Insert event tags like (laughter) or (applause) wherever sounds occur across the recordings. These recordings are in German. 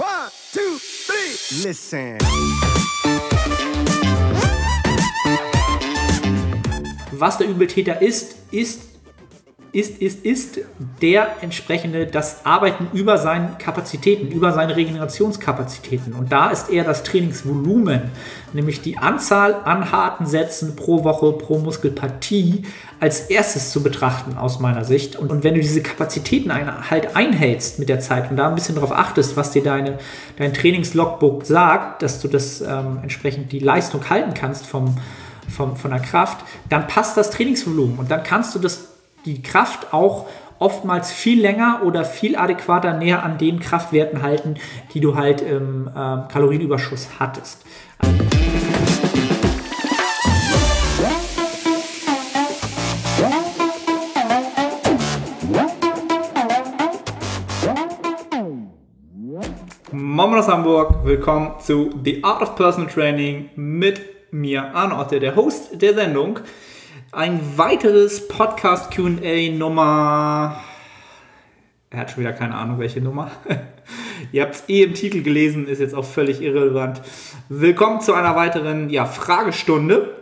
One, two, three. Listen. Was der Übeltäter ist, ist ist, ist, ist der entsprechende, das Arbeiten über seine Kapazitäten, über seine Regenerationskapazitäten. Und da ist eher das Trainingsvolumen, nämlich die Anzahl an harten Sätzen pro Woche, pro Muskelpartie, als erstes zu betrachten aus meiner Sicht. Und, und wenn du diese Kapazitäten ein, halt einhältst mit der Zeit und da ein bisschen darauf achtest, was dir deine, dein Trainingslogbook sagt, dass du das ähm, entsprechend die Leistung halten kannst vom, vom, von der Kraft, dann passt das Trainingsvolumen und dann kannst du das die Kraft auch oftmals viel länger oder viel adäquater näher an den Kraftwerten halten, die du halt im äh, Kalorienüberschuss hattest. Moin aus Hamburg, willkommen zu The Art of Personal Training mit mir, Arne Otte, der Host der Sendung. Ein weiteres Podcast QA Nummer. Er hat schon wieder keine Ahnung, welche Nummer. (laughs) Ihr habt es eh im Titel gelesen, ist jetzt auch völlig irrelevant. Willkommen zu einer weiteren ja, Fragestunde.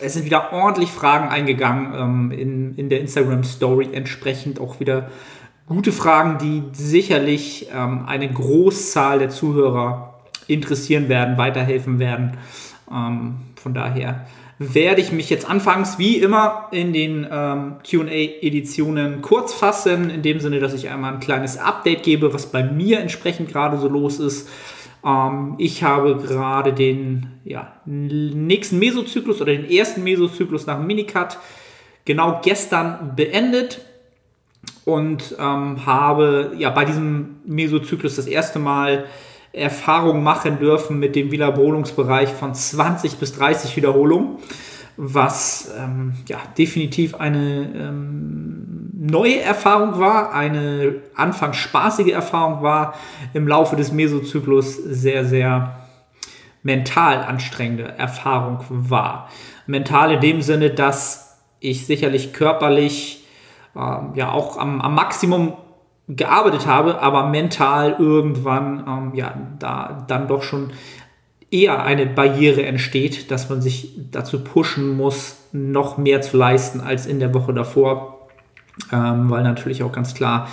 Es sind wieder ordentlich Fragen eingegangen ähm, in, in der Instagram Story, entsprechend auch wieder gute Fragen, die sicherlich ähm, eine Großzahl der Zuhörer interessieren werden, weiterhelfen werden. Ähm, von daher werde ich mich jetzt anfangs wie immer in den ähm, QA-Editionen kurz fassen, in dem Sinne, dass ich einmal ein kleines Update gebe, was bei mir entsprechend gerade so los ist. Ähm, ich habe gerade den ja, nächsten Mesozyklus oder den ersten Mesozyklus nach dem Minicut genau gestern beendet und ähm, habe ja bei diesem Mesozyklus das erste Mal Erfahrung machen dürfen mit dem Wiederholungsbereich von 20 bis 30 Wiederholungen, was ähm, ja, definitiv eine ähm, neue Erfahrung war, eine anfangs spaßige Erfahrung war, im Laufe des Mesozyklus sehr, sehr mental anstrengende Erfahrung war. Mental in dem Sinne, dass ich sicherlich körperlich ähm, ja auch am, am Maximum gearbeitet habe, aber mental irgendwann ähm, ja da dann doch schon eher eine Barriere entsteht, dass man sich dazu pushen muss, noch mehr zu leisten als in der Woche davor, ähm, weil natürlich auch ganz klar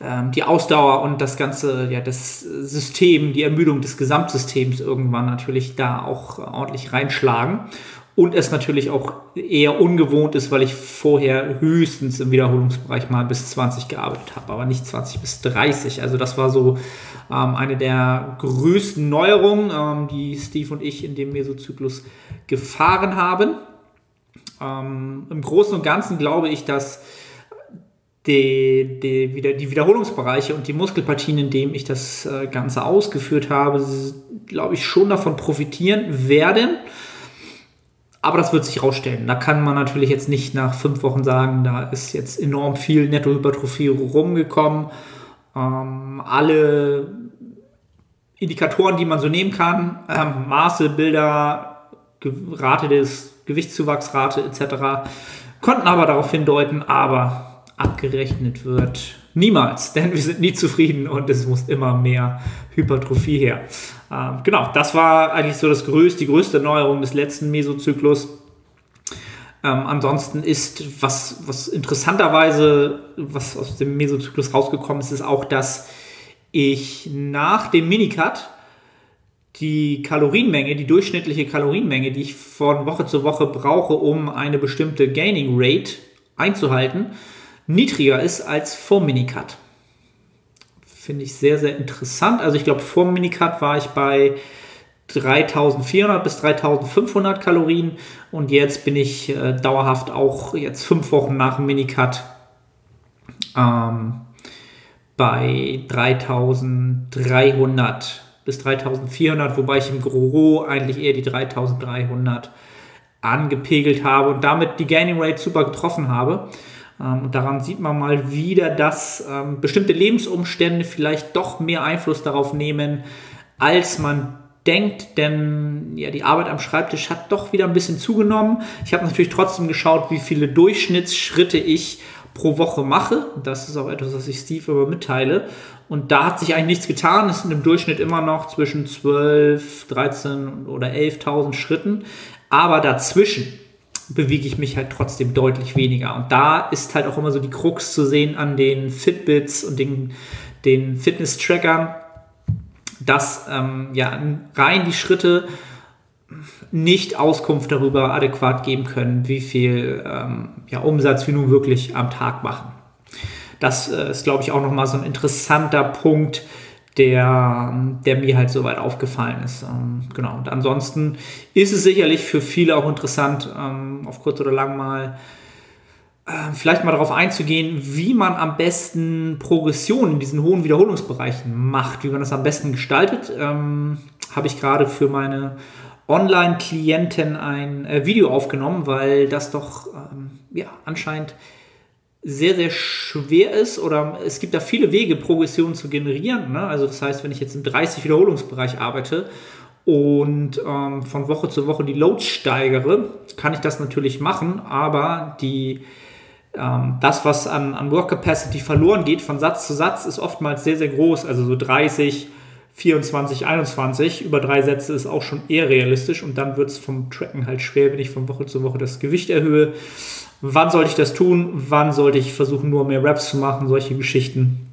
ähm, die Ausdauer und das ganze, ja, das System, die Ermüdung des Gesamtsystems irgendwann natürlich da auch ordentlich reinschlagen und es natürlich auch eher ungewohnt ist, weil ich vorher höchstens im Wiederholungsbereich mal bis 20 gearbeitet habe, aber nicht 20 bis 30. Also das war so ähm, eine der größten Neuerungen, ähm, die Steve und ich in dem Mesozyklus gefahren haben. Ähm, Im Großen und Ganzen glaube ich, dass die, die, die Wiederholungsbereiche und die Muskelpartien, in denen ich das äh, Ganze ausgeführt habe, glaube ich, schon davon profitieren werden. Aber das wird sich rausstellen. Da kann man natürlich jetzt nicht nach fünf Wochen sagen, da ist jetzt enorm viel Nettohypertrophie rumgekommen. Ähm, alle Indikatoren, die man so nehmen kann, ähm, Maße, Bilder, Rate des Gewichtszuwachsrate etc., konnten aber darauf hindeuten, aber abgerechnet wird niemals, denn wir sind nie zufrieden und es muss immer mehr Hypertrophie her. Ähm, genau, das war eigentlich so das größte, die größte Neuerung des letzten Mesozyklus. Ähm, ansonsten ist, was, was interessanterweise, was aus dem Mesozyklus rausgekommen ist, ist auch, dass ich nach dem Minicut die Kalorienmenge, die durchschnittliche Kalorienmenge, die ich von Woche zu Woche brauche, um eine bestimmte Gaining Rate einzuhalten, niedriger ist als vor Minicut. Finde ich sehr, sehr interessant. Also ich glaube, vor Minicut war ich bei 3400 bis 3500 Kalorien und jetzt bin ich äh, dauerhaft auch jetzt fünf Wochen nach dem Minicut ähm, bei 3300 bis 3400, wobei ich im Gros eigentlich eher die 3300 angepegelt habe und damit die Gaining Rate super getroffen habe. Ähm, und daran sieht man mal wieder, dass ähm, bestimmte Lebensumstände vielleicht doch mehr Einfluss darauf nehmen, als man denkt, denn ja, die Arbeit am Schreibtisch hat doch wieder ein bisschen zugenommen. Ich habe natürlich trotzdem geschaut, wie viele Durchschnittsschritte ich pro Woche mache. Das ist auch etwas, was ich Steve aber mitteile. Und da hat sich eigentlich nichts getan. Es sind im Durchschnitt immer noch zwischen 12, 13 oder 11.000 Schritten. Aber dazwischen bewege ich mich halt trotzdem deutlich weniger. Und da ist halt auch immer so die Krux zu sehen an den Fitbits und den, den Fitness-Trackern, dass ähm, ja rein die Schritte nicht Auskunft darüber adäquat geben können, wie viel ähm, ja, Umsatz wir nun wirklich am Tag machen. Das äh, ist, glaube ich, auch nochmal so ein interessanter Punkt, der, der mir halt soweit aufgefallen ist. Ähm, genau. Und ansonsten ist es sicherlich für viele auch interessant, ähm, auf kurz oder lang mal äh, vielleicht mal darauf einzugehen, wie man am besten Progression in diesen hohen Wiederholungsbereichen macht, wie man das am besten gestaltet. Ähm, Habe ich gerade für meine Online-Klienten ein äh, Video aufgenommen, weil das doch ähm, ja, anscheinend sehr, sehr schwer ist oder es gibt da viele Wege, Progression zu generieren. Ne? Also das heißt, wenn ich jetzt im 30 Wiederholungsbereich arbeite und ähm, von Woche zu Woche die Loads steigere, kann ich das natürlich machen, aber die, ähm, das, was an, an Work Capacity verloren geht von Satz zu Satz, ist oftmals sehr, sehr groß. Also so 30, 24, 21 über drei Sätze ist auch schon eher realistisch und dann wird es vom Tracken halt schwer, wenn ich von Woche zu Woche das Gewicht erhöhe wann sollte ich das tun, wann sollte ich versuchen, nur mehr Raps zu machen, solche Geschichten.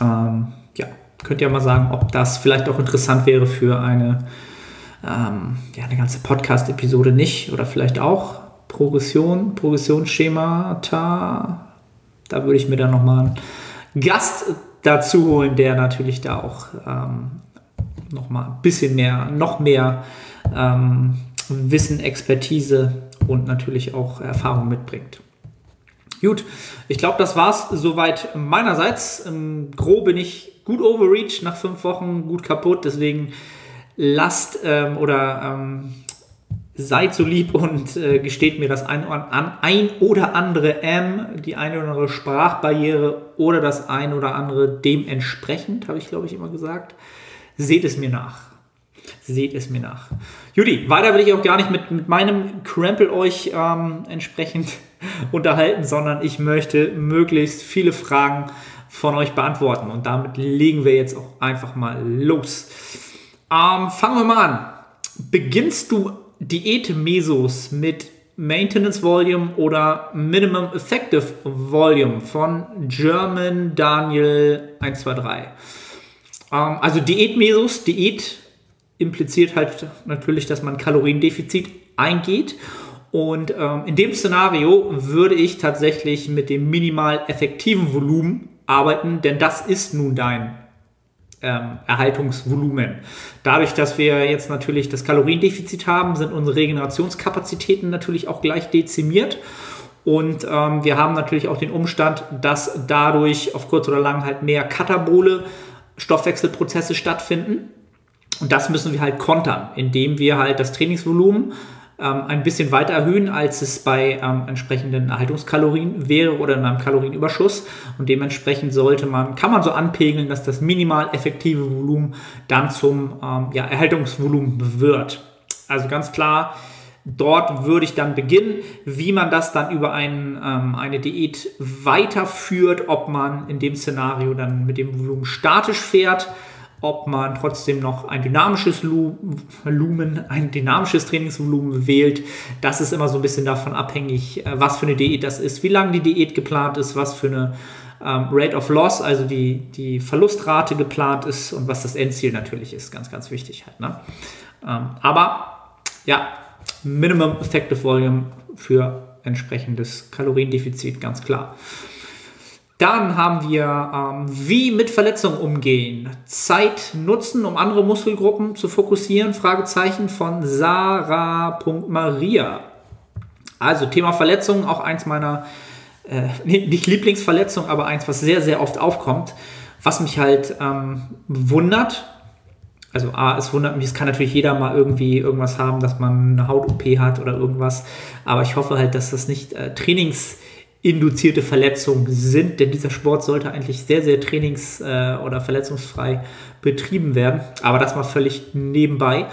Ähm, ja, könnt ihr mal sagen, ob das vielleicht auch interessant wäre für eine, ähm, ja, eine ganze Podcast-Episode nicht oder vielleicht auch Progression, Progressionsschemata. Da würde ich mir dann nochmal einen Gast dazu holen, der natürlich da auch ähm, nochmal ein bisschen mehr, noch mehr ähm, Wissen, Expertise und natürlich auch Erfahrung mitbringt. Gut, ich glaube, das war es soweit meinerseits. Ähm, grob bin ich gut overreach nach fünf Wochen, gut kaputt. Deswegen lasst ähm, oder ähm, seid so lieb und äh, gesteht mir das ein, an, ein oder andere M, die eine oder andere Sprachbarriere oder das ein oder andere dementsprechend, habe ich glaube ich immer gesagt. Seht es mir nach. Seht es mir nach. Judy, weiter will ich auch gar nicht mit, mit meinem Krempel euch ähm, entsprechend (laughs) unterhalten, sondern ich möchte möglichst viele Fragen von euch beantworten. Und damit legen wir jetzt auch einfach mal los. Ähm, fangen wir mal an. Beginnst du Diät-Mesos mit Maintenance Volume oder Minimum Effective Volume von German Daniel 123? Ähm, also Diät-Mesos, Diät impliziert halt natürlich, dass man Kaloriendefizit eingeht. Und ähm, in dem Szenario würde ich tatsächlich mit dem minimal effektiven Volumen arbeiten, denn das ist nun dein ähm, Erhaltungsvolumen. Dadurch, dass wir jetzt natürlich das Kaloriendefizit haben, sind unsere Regenerationskapazitäten natürlich auch gleich dezimiert. Und ähm, wir haben natürlich auch den Umstand, dass dadurch auf kurz oder lang halt mehr katabole Stoffwechselprozesse stattfinden. Und das müssen wir halt kontern, indem wir halt das Trainingsvolumen ähm, ein bisschen weiter erhöhen, als es bei ähm, entsprechenden Erhaltungskalorien wäre oder in einem Kalorienüberschuss. Und dementsprechend sollte man, kann man so anpegeln, dass das minimal effektive Volumen dann zum ähm, ja, Erhaltungsvolumen wird. Also ganz klar, dort würde ich dann beginnen, wie man das dann über ein, ähm, eine Diät weiterführt, ob man in dem Szenario dann mit dem Volumen statisch fährt ob man trotzdem noch ein dynamisches Lumen, ein dynamisches Trainingsvolumen wählt. Das ist immer so ein bisschen davon abhängig, äh, was für eine Diät das ist, wie lange die Diät geplant ist, was für eine ähm, Rate of Loss, also die, die Verlustrate geplant ist und was das Endziel natürlich ist. Ganz, ganz wichtig halt. Ne? Ähm, aber ja, Minimum Effective Volume für entsprechendes Kaloriendefizit, ganz klar. Dann haben wir, ähm, wie mit Verletzungen umgehen. Zeit nutzen, um andere Muskelgruppen zu fokussieren. Fragezeichen von Sarah.maria. Also Thema Verletzungen, auch eins meiner, äh, (laughs) nicht Lieblingsverletzungen, aber eins, was sehr, sehr oft aufkommt. Was mich halt ähm, wundert, also A, es wundert mich, es kann natürlich jeder mal irgendwie irgendwas haben, dass man eine Haut-OP hat oder irgendwas, aber ich hoffe halt, dass das nicht äh, Trainings- induzierte Verletzungen sind, denn dieser Sport sollte eigentlich sehr, sehr trainings- äh, oder verletzungsfrei betrieben werden. Aber das mal völlig nebenbei.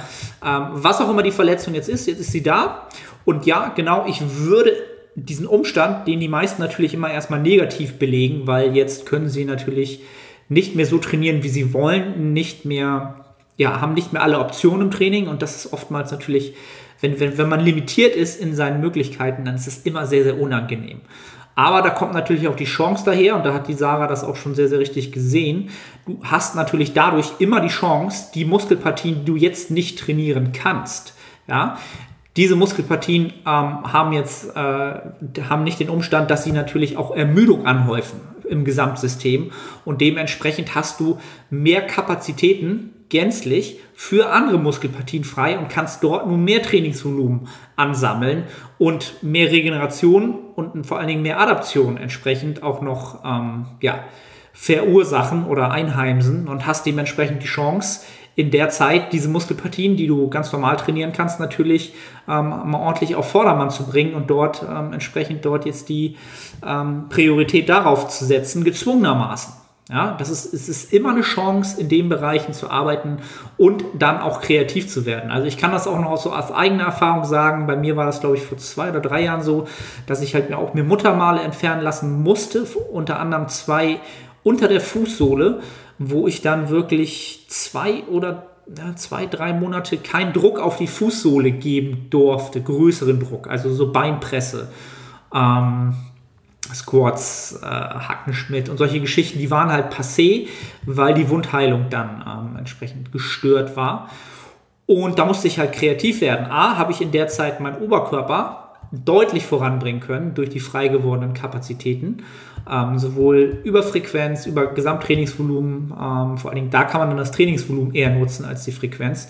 Ähm, was auch immer die Verletzung jetzt ist, jetzt ist sie da. Und ja, genau, ich würde diesen Umstand, den die meisten natürlich immer erstmal negativ belegen, weil jetzt können sie natürlich nicht mehr so trainieren, wie sie wollen, nicht mehr, ja, haben nicht mehr alle Optionen im Training und das ist oftmals natürlich, wenn, wenn, wenn man limitiert ist in seinen Möglichkeiten, dann ist es immer sehr, sehr unangenehm. Aber da kommt natürlich auch die Chance daher, und da hat die Sarah das auch schon sehr, sehr richtig gesehen. Du hast natürlich dadurch immer die Chance, die Muskelpartien, die du jetzt nicht trainieren kannst, ja, diese Muskelpartien ähm, haben jetzt äh, haben nicht den Umstand, dass sie natürlich auch Ermüdung anhäufen im Gesamtsystem und dementsprechend hast du mehr Kapazitäten gänzlich für andere Muskelpartien frei und kannst dort nun mehr Trainingsvolumen ansammeln und mehr Regeneration und vor allen Dingen mehr Adaption entsprechend auch noch ähm, ja, verursachen oder einheimsen und hast dementsprechend die Chance, in der Zeit diese Muskelpartien, die du ganz normal trainieren kannst, natürlich ähm, mal ordentlich auf Vordermann zu bringen und dort ähm, entsprechend dort jetzt die ähm, Priorität darauf zu setzen, gezwungenermaßen. Ja, das ist, es ist immer eine Chance, in den Bereichen zu arbeiten und dann auch kreativ zu werden. Also ich kann das auch noch so aus eigener Erfahrung sagen. Bei mir war das, glaube ich, vor zwei oder drei Jahren so, dass ich halt mir auch mir Muttermale entfernen lassen musste, unter anderem zwei unter der Fußsohle, wo ich dann wirklich zwei oder ja, zwei, drei Monate keinen Druck auf die Fußsohle geben durfte, größeren Druck, also so Beinpresse. Ähm, Squats, äh, Hackenschmidt und solche Geschichten, die waren halt passé, weil die Wundheilung dann ähm, entsprechend gestört war. Und da musste ich halt kreativ werden. A, habe ich in der Zeit meinen Oberkörper deutlich voranbringen können durch die frei gewordenen Kapazitäten. Ähm, sowohl über Frequenz, über Gesamttrainingsvolumen, ähm, vor allen Dingen da kann man dann das Trainingsvolumen eher nutzen als die Frequenz.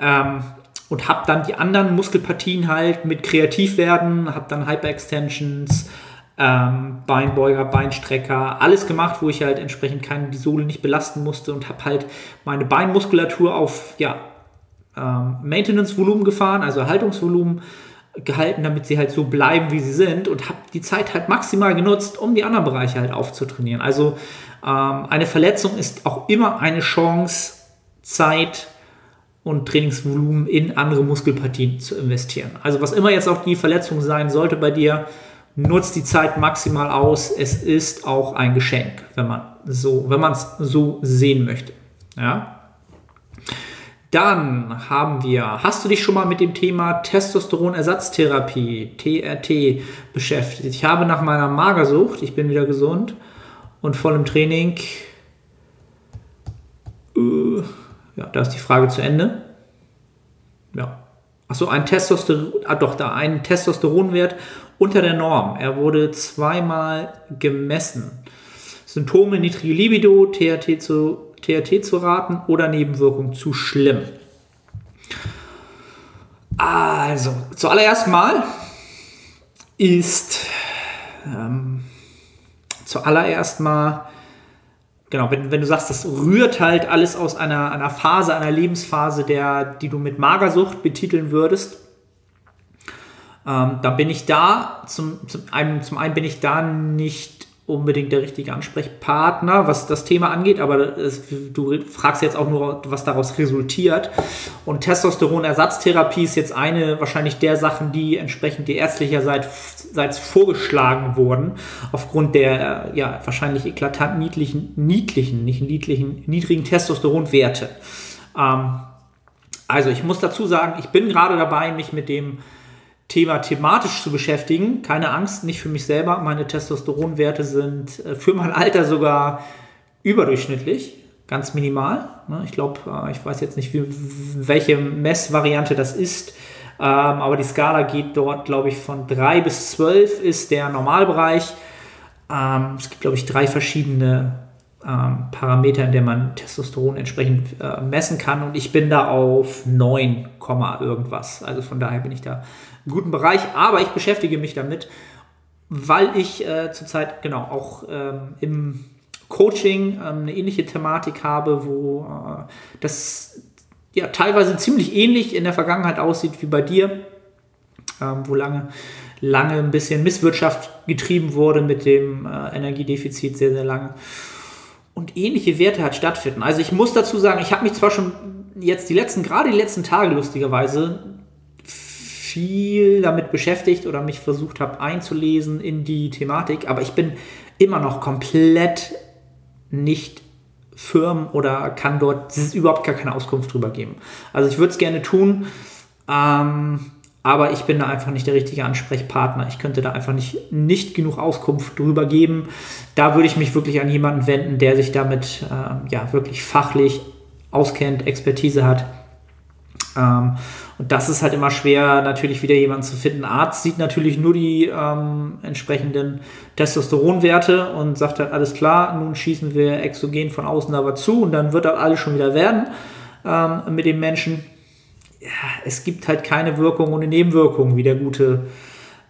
Ähm, und habe dann die anderen Muskelpartien halt mit kreativ werden, habe dann Hyperextensions, ähm, Beinbeuger, Beinstrecker, alles gemacht, wo ich halt entsprechend keine, die Sohle nicht belasten musste und habe halt meine Beinmuskulatur auf ja, ähm, Maintenance-Volumen gefahren, also Erhaltungsvolumen gehalten, damit sie halt so bleiben, wie sie sind und habe die Zeit halt maximal genutzt, um die anderen Bereiche halt aufzutrainieren. Also ähm, eine Verletzung ist auch immer eine Chance, Zeit und Trainingsvolumen in andere Muskelpartien zu investieren. Also was immer jetzt auch die Verletzung sein sollte bei dir, nutzt die Zeit maximal aus. Es ist auch ein Geschenk, wenn man so, wenn man es so sehen möchte. Ja. Dann haben wir, hast du dich schon mal mit dem Thema Testosteronersatztherapie, TRT, beschäftigt? Ich habe nach meiner Magersucht, ich bin wieder gesund und voll im Training, äh, ja, da ist die Frage zu Ende. Ja. Achso, ein Testosteron, ah doch, da, ein Testosteronwert unter der Norm. Er wurde zweimal gemessen. Symptome niedrige Libido, THT zu THT zu raten oder Nebenwirkungen zu schlimm? Also, zuallererst mal ist ähm, zuallererst mal, genau, wenn, wenn du sagst, das rührt halt alles aus einer, einer Phase, einer Lebensphase, der, die du mit Magersucht betiteln würdest, ähm, dann bin ich da, zum, zum, einen, zum einen bin ich da nicht unbedingt der richtige Ansprechpartner, was das Thema angeht, aber es, du fragst jetzt auch nur, was daraus resultiert. Und Testosteronersatztherapie ist jetzt eine wahrscheinlich der Sachen, die entsprechend die ärztlicherseits vorgeschlagen wurden, aufgrund der ja wahrscheinlich eklatant niedlichen, niedlichen, nicht niedlichen, niedrigen Testosteronwerte. Ähm, also ich muss dazu sagen, ich bin gerade dabei, mich mit dem Thema thematisch zu beschäftigen. Keine Angst, nicht für mich selber. Meine Testosteronwerte sind äh, für mein Alter sogar überdurchschnittlich, ganz minimal. Ne? Ich glaube, äh, ich weiß jetzt nicht, welche Messvariante das ist, ähm, aber die Skala geht dort, glaube ich, von 3 bis 12 ist der Normalbereich. Ähm, es gibt, glaube ich, drei verschiedene ähm, Parameter, in denen man Testosteron entsprechend äh, messen kann und ich bin da auf 9, irgendwas. Also von daher bin ich da guten Bereich, aber ich beschäftige mich damit, weil ich äh, zurzeit genau auch ähm, im Coaching ähm, eine ähnliche Thematik habe, wo äh, das ja teilweise ziemlich ähnlich in der Vergangenheit aussieht wie bei dir, ähm, wo lange, lange ein bisschen Misswirtschaft getrieben wurde mit dem äh, Energiedefizit sehr, sehr lange. Und ähnliche Werte hat stattfinden. Also ich muss dazu sagen, ich habe mich zwar schon jetzt die letzten, gerade die letzten Tage lustigerweise viel damit beschäftigt oder mich versucht habe einzulesen in die Thematik, aber ich bin immer noch komplett nicht firm oder kann dort überhaupt gar keine Auskunft drüber geben. Also ich würde es gerne tun, ähm, aber ich bin da einfach nicht der richtige Ansprechpartner. Ich könnte da einfach nicht, nicht genug Auskunft drüber geben. Da würde ich mich wirklich an jemanden wenden, der sich damit äh, ja, wirklich fachlich auskennt, Expertise hat. Ähm, und das ist halt immer schwer, natürlich wieder jemanden zu finden. Arzt sieht natürlich nur die ähm, entsprechenden Testosteronwerte und sagt halt, alles klar, nun schießen wir exogen von außen aber zu und dann wird das alles schon wieder werden ähm, mit dem Menschen es gibt halt keine Wirkung ohne Nebenwirkung, wie der gute,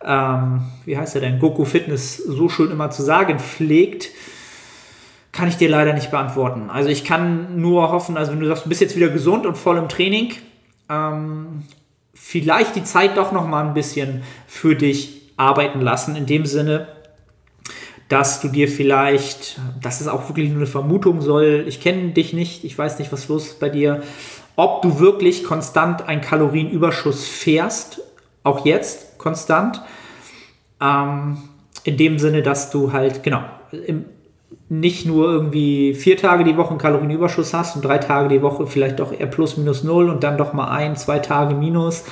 ähm, wie heißt er denn, Goku Fitness so schön immer zu sagen pflegt, kann ich dir leider nicht beantworten. Also ich kann nur hoffen, also wenn du sagst, du bist jetzt wieder gesund und voll im Training, ähm, vielleicht die Zeit doch noch mal ein bisschen für dich arbeiten lassen, in dem Sinne, dass du dir vielleicht, das ist auch wirklich nur eine Vermutung soll, ich kenne dich nicht, ich weiß nicht, was los ist bei dir, ob du wirklich konstant einen Kalorienüberschuss fährst, auch jetzt konstant. Ähm, in dem Sinne, dass du halt, genau, im, nicht nur irgendwie vier Tage die Woche einen Kalorienüberschuss hast und drei Tage die Woche vielleicht doch eher plus minus null und dann doch mal ein, zwei Tage minus,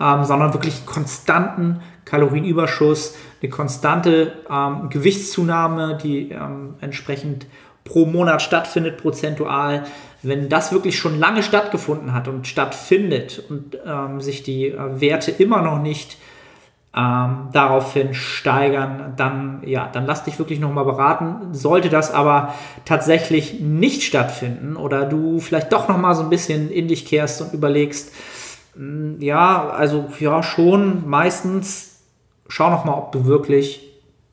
ähm, sondern wirklich konstanten Kalorienüberschuss, eine konstante ähm, Gewichtszunahme, die ähm, entsprechend pro Monat stattfindet, prozentual, wenn das wirklich schon lange stattgefunden hat und stattfindet und ähm, sich die äh, Werte immer noch nicht ähm, daraufhin steigern, dann ja, dann lass dich wirklich nochmal beraten. Sollte das aber tatsächlich nicht stattfinden oder du vielleicht doch nochmal so ein bisschen in dich kehrst und überlegst, mh, hm, ja, also ja schon meistens schau nochmal, ob du wirklich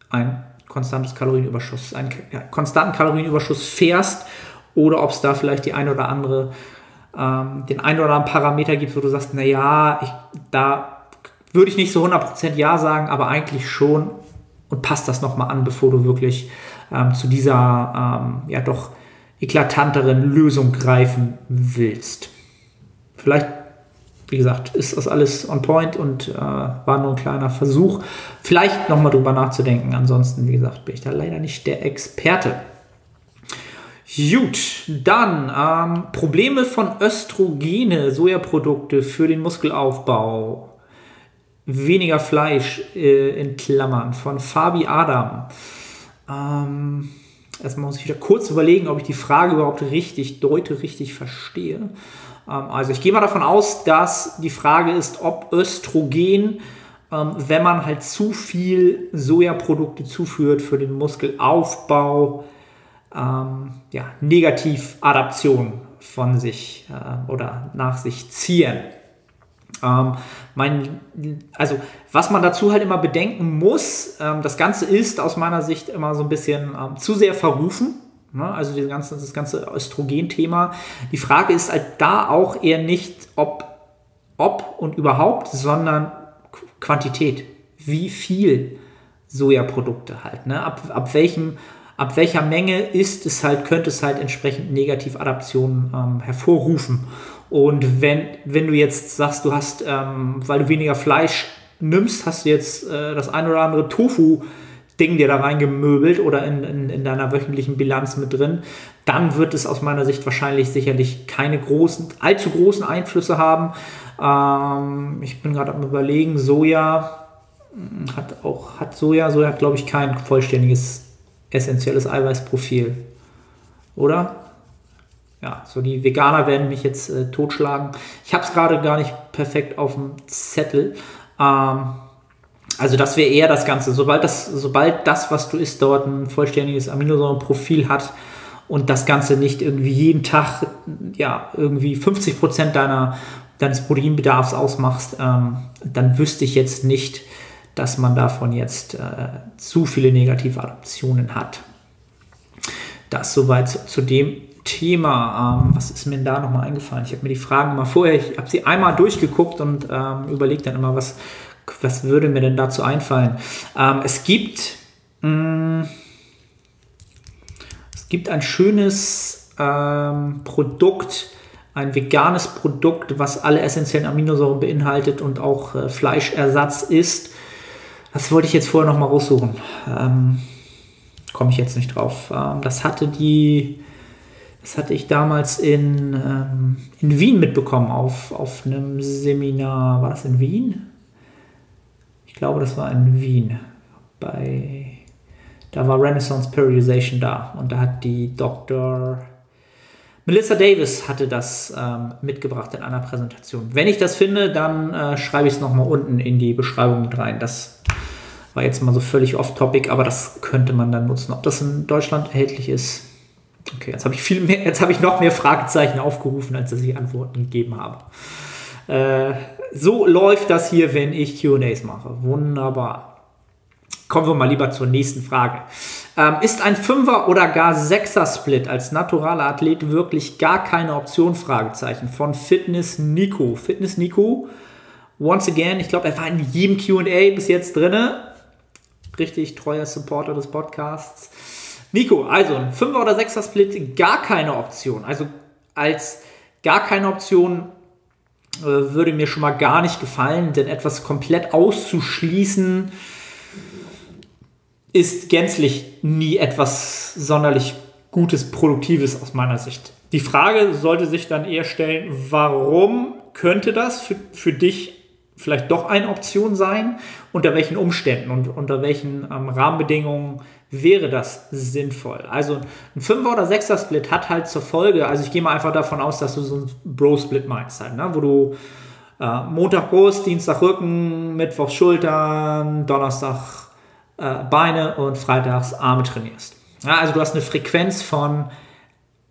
ein konstantes Kalorienüberschuss, einen konstanten Kalorienüberschuss fährst oder ob es da vielleicht die eine oder andere, ähm, den einen oder anderen Parameter gibt, wo du sagst, naja, ich, da würde ich nicht so 100% Ja sagen, aber eigentlich schon und passt das nochmal an, bevor du wirklich ähm, zu dieser ähm, ja doch eklatanteren Lösung greifen willst. Vielleicht wie gesagt, ist das alles on point und äh, war nur ein kleiner Versuch, vielleicht nochmal drüber nachzudenken. Ansonsten, wie gesagt, bin ich da leider nicht der Experte. Gut, dann ähm, Probleme von Östrogene, Sojaprodukte für den Muskelaufbau. Weniger Fleisch äh, in Klammern von Fabi Adam. Ähm, erstmal muss ich wieder kurz überlegen, ob ich die Frage überhaupt richtig deute, richtig verstehe. Ähm, also ich gehe mal davon aus, dass die Frage ist, ob Östrogen, ähm, wenn man halt zu viel Sojaprodukte zuführt für den Muskelaufbau, ähm, ja, Negativadaption von sich äh, oder nach sich ziehen. Ähm, mein, also, was man dazu halt immer bedenken muss, ähm, das Ganze ist aus meiner Sicht immer so ein bisschen ähm, zu sehr verrufen. Ne? Also das ganze, das ganze Östrogen-Thema. Die Frage ist halt da auch eher nicht, ob, ob und überhaupt, sondern Quantität. Wie viel Sojaprodukte halt. Ne? Ab, ab, welchem, ab welcher Menge ist es halt, könnte es halt entsprechend Negativadaptionen ähm, hervorrufen. Und wenn, wenn du jetzt sagst, du hast, ähm, weil du weniger Fleisch nimmst, hast du jetzt äh, das ein oder andere Tofu Ding dir da reingemöbelt oder in, in, in, deiner wöchentlichen Bilanz mit drin, dann wird es aus meiner Sicht wahrscheinlich sicherlich keine großen, allzu großen Einflüsse haben. Ähm, ich bin gerade am überlegen, Soja hm, hat auch, hat Soja, Soja hat glaube ich kein vollständiges essentielles Eiweißprofil. Oder? Ja, so die Veganer werden mich jetzt äh, totschlagen. Ich habe es gerade gar nicht perfekt auf dem Zettel. Ähm, also das wäre eher das Ganze. Sobald das, sobald das, was du isst, dort ein vollständiges Aminosäurenprofil hat und das Ganze nicht irgendwie jeden Tag ja irgendwie 50 Prozent deiner deines Proteinbedarfs ausmachst, ähm, dann wüsste ich jetzt nicht, dass man davon jetzt äh, zu viele negative Adaptionen hat. Das soweit zu, zu dem Thema. Ähm, was ist mir da nochmal eingefallen? Ich habe mir die Fragen mal vorher, ich habe sie einmal durchgeguckt und ähm, überlegt dann immer, was, was würde mir denn dazu einfallen? Ähm, es gibt mh, mm, es gibt ein schönes ähm, Produkt, ein veganes Produkt, was alle essentiellen Aminosäuren beinhaltet und auch äh, Fleischersatz ist. Das wollte ich jetzt vorher noch mal raussuchen. Ähm, Komme ich jetzt nicht drauf. Ähm, das hatte die, das hatte ich damals in, ähm, in Wien mitbekommen auf, auf einem Seminar. War das in Wien? Ich glaube, das war in Wien. Bei, da war Renaissance Periodization da und da hat die Dr. Melissa Davis hatte das ähm, mitgebracht in einer Präsentation. Wenn ich das finde, dann äh, schreibe ich es nochmal unten in die Beschreibung mit rein. Das war jetzt mal so völlig off-topic, aber das könnte man dann nutzen. Ob das in Deutschland erhältlich ist. Okay, jetzt habe ich viel mehr, jetzt habe ich noch mehr Fragezeichen aufgerufen, als dass ich Antworten gegeben habe. Äh, so läuft das hier, wenn ich QAs mache. Wunderbar. Kommen wir mal lieber zur nächsten Frage. Ähm, ist ein Fünfer- oder gar Sechser-Split als naturaler Athlet wirklich gar keine Option? Fragezeichen. Von Fitness Nico. Fitness Nico, once again, ich glaube, er war in jedem QA bis jetzt drin. Richtig treuer Supporter des Podcasts. Nico, also ein Fünfer- oder Sechser-Split, gar keine Option. Also als gar keine Option äh, würde mir schon mal gar nicht gefallen, denn etwas komplett auszuschließen, ist gänzlich nie etwas sonderlich Gutes, Produktives aus meiner Sicht. Die Frage sollte sich dann eher stellen, warum könnte das für, für dich vielleicht doch eine Option sein? Unter welchen Umständen und unter welchen ähm, Rahmenbedingungen wäre das sinnvoll? Also ein 5er oder 6er Split hat halt zur Folge, also ich gehe mal einfach davon aus, dass du so ein Bro-Split meinst halt, ne? wo du äh, Montag Brust, Dienstag Rücken, Mittwoch Schultern, Donnerstag äh, Beine und freitags Arme trainierst. Ja, also du hast eine Frequenz von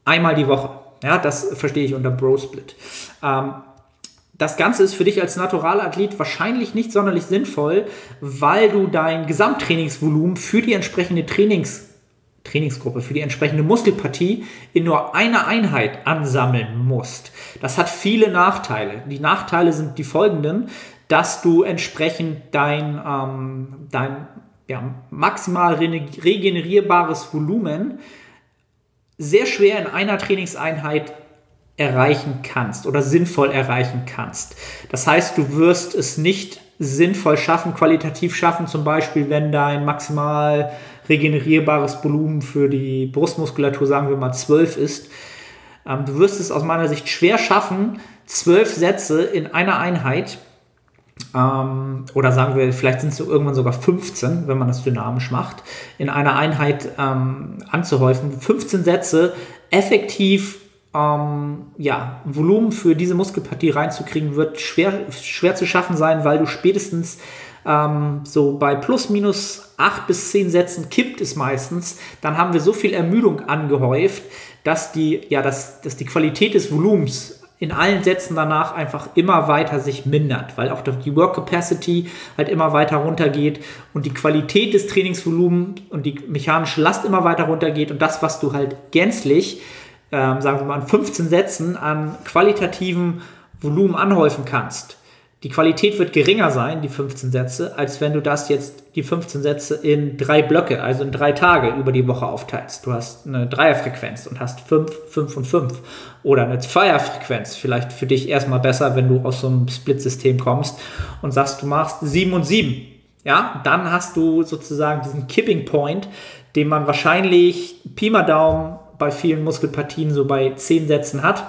einmal die Woche. Ja, das verstehe ich unter Bro Split. Ähm, das Ganze ist für dich als Naturalathlet wahrscheinlich nicht sonderlich sinnvoll, weil du dein Gesamttrainingsvolumen für die entsprechende Trainings Trainingsgruppe, für die entsprechende Muskelpartie in nur einer Einheit ansammeln musst. Das hat viele Nachteile. Die Nachteile sind die folgenden, dass du entsprechend dein, ähm, dein ja, maximal regenerierbares Volumen sehr schwer in einer Trainingseinheit erreichen kannst oder sinnvoll erreichen kannst. Das heißt, du wirst es nicht sinnvoll schaffen, qualitativ schaffen, zum Beispiel, wenn dein maximal regenerierbares Volumen für die Brustmuskulatur, sagen wir mal, 12 ist. Ähm, du wirst es aus meiner Sicht schwer schaffen, zwölf Sätze in einer Einheit ähm, oder sagen wir, vielleicht sind es irgendwann sogar 15, wenn man das dynamisch macht, in einer Einheit ähm, anzuhäufen. 15 Sätze effektiv ähm, ja, Volumen für diese Muskelpartie reinzukriegen, wird schwer, schwer zu schaffen sein, weil du spätestens ähm, so bei plus minus 8 bis 10 Sätzen kippt es meistens. Dann haben wir so viel Ermüdung angehäuft, dass die, ja, dass, dass die Qualität des Volumens in allen Sätzen danach einfach immer weiter sich mindert, weil auch die Work Capacity halt immer weiter runtergeht und die Qualität des Trainingsvolumens und die mechanische Last immer weiter runtergeht und das, was du halt gänzlich, ähm, sagen wir mal, in 15 Sätzen an qualitativen Volumen anhäufen kannst, die Qualität wird geringer sein, die 15 Sätze, als wenn du das jetzt die 15 Sätze in drei Blöcke, also in drei Tage über die Woche aufteilst. Du hast eine Dreierfrequenz und hast 5, 5 und 5. Oder eine Zweierfrequenz, vielleicht für dich erstmal besser, wenn du aus so einem Split-System kommst und sagst, du machst 7 und 7. Ja, dann hast du sozusagen diesen Kipping Point, den man wahrscheinlich Pi mal Daumen bei vielen Muskelpartien so bei 10 Sätzen hat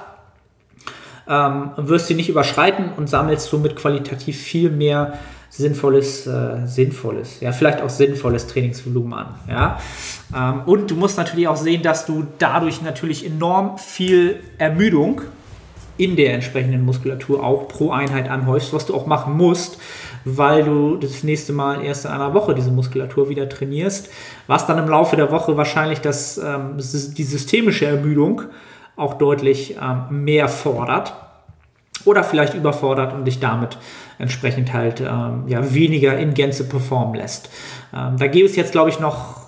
ähm, wirst sie nicht überschreiten und sammelst somit qualitativ viel mehr sinnvolles, äh, sinnvolles, ja, vielleicht auch sinnvolles Trainingsvolumen an. Ja? Ähm, und du musst natürlich auch sehen, dass du dadurch natürlich enorm viel Ermüdung in der entsprechenden Muskulatur auch pro Einheit anhäufst, was du auch machen musst, weil du das nächste Mal erst in einer Woche diese Muskulatur wieder trainierst, was dann im Laufe der Woche wahrscheinlich das, ähm, die systemische Ermüdung auch deutlich ähm, mehr fordert oder vielleicht überfordert und dich damit entsprechend halt ähm, ja, weniger in Gänze performen lässt. Ähm, da gäbe es jetzt, glaube ich, noch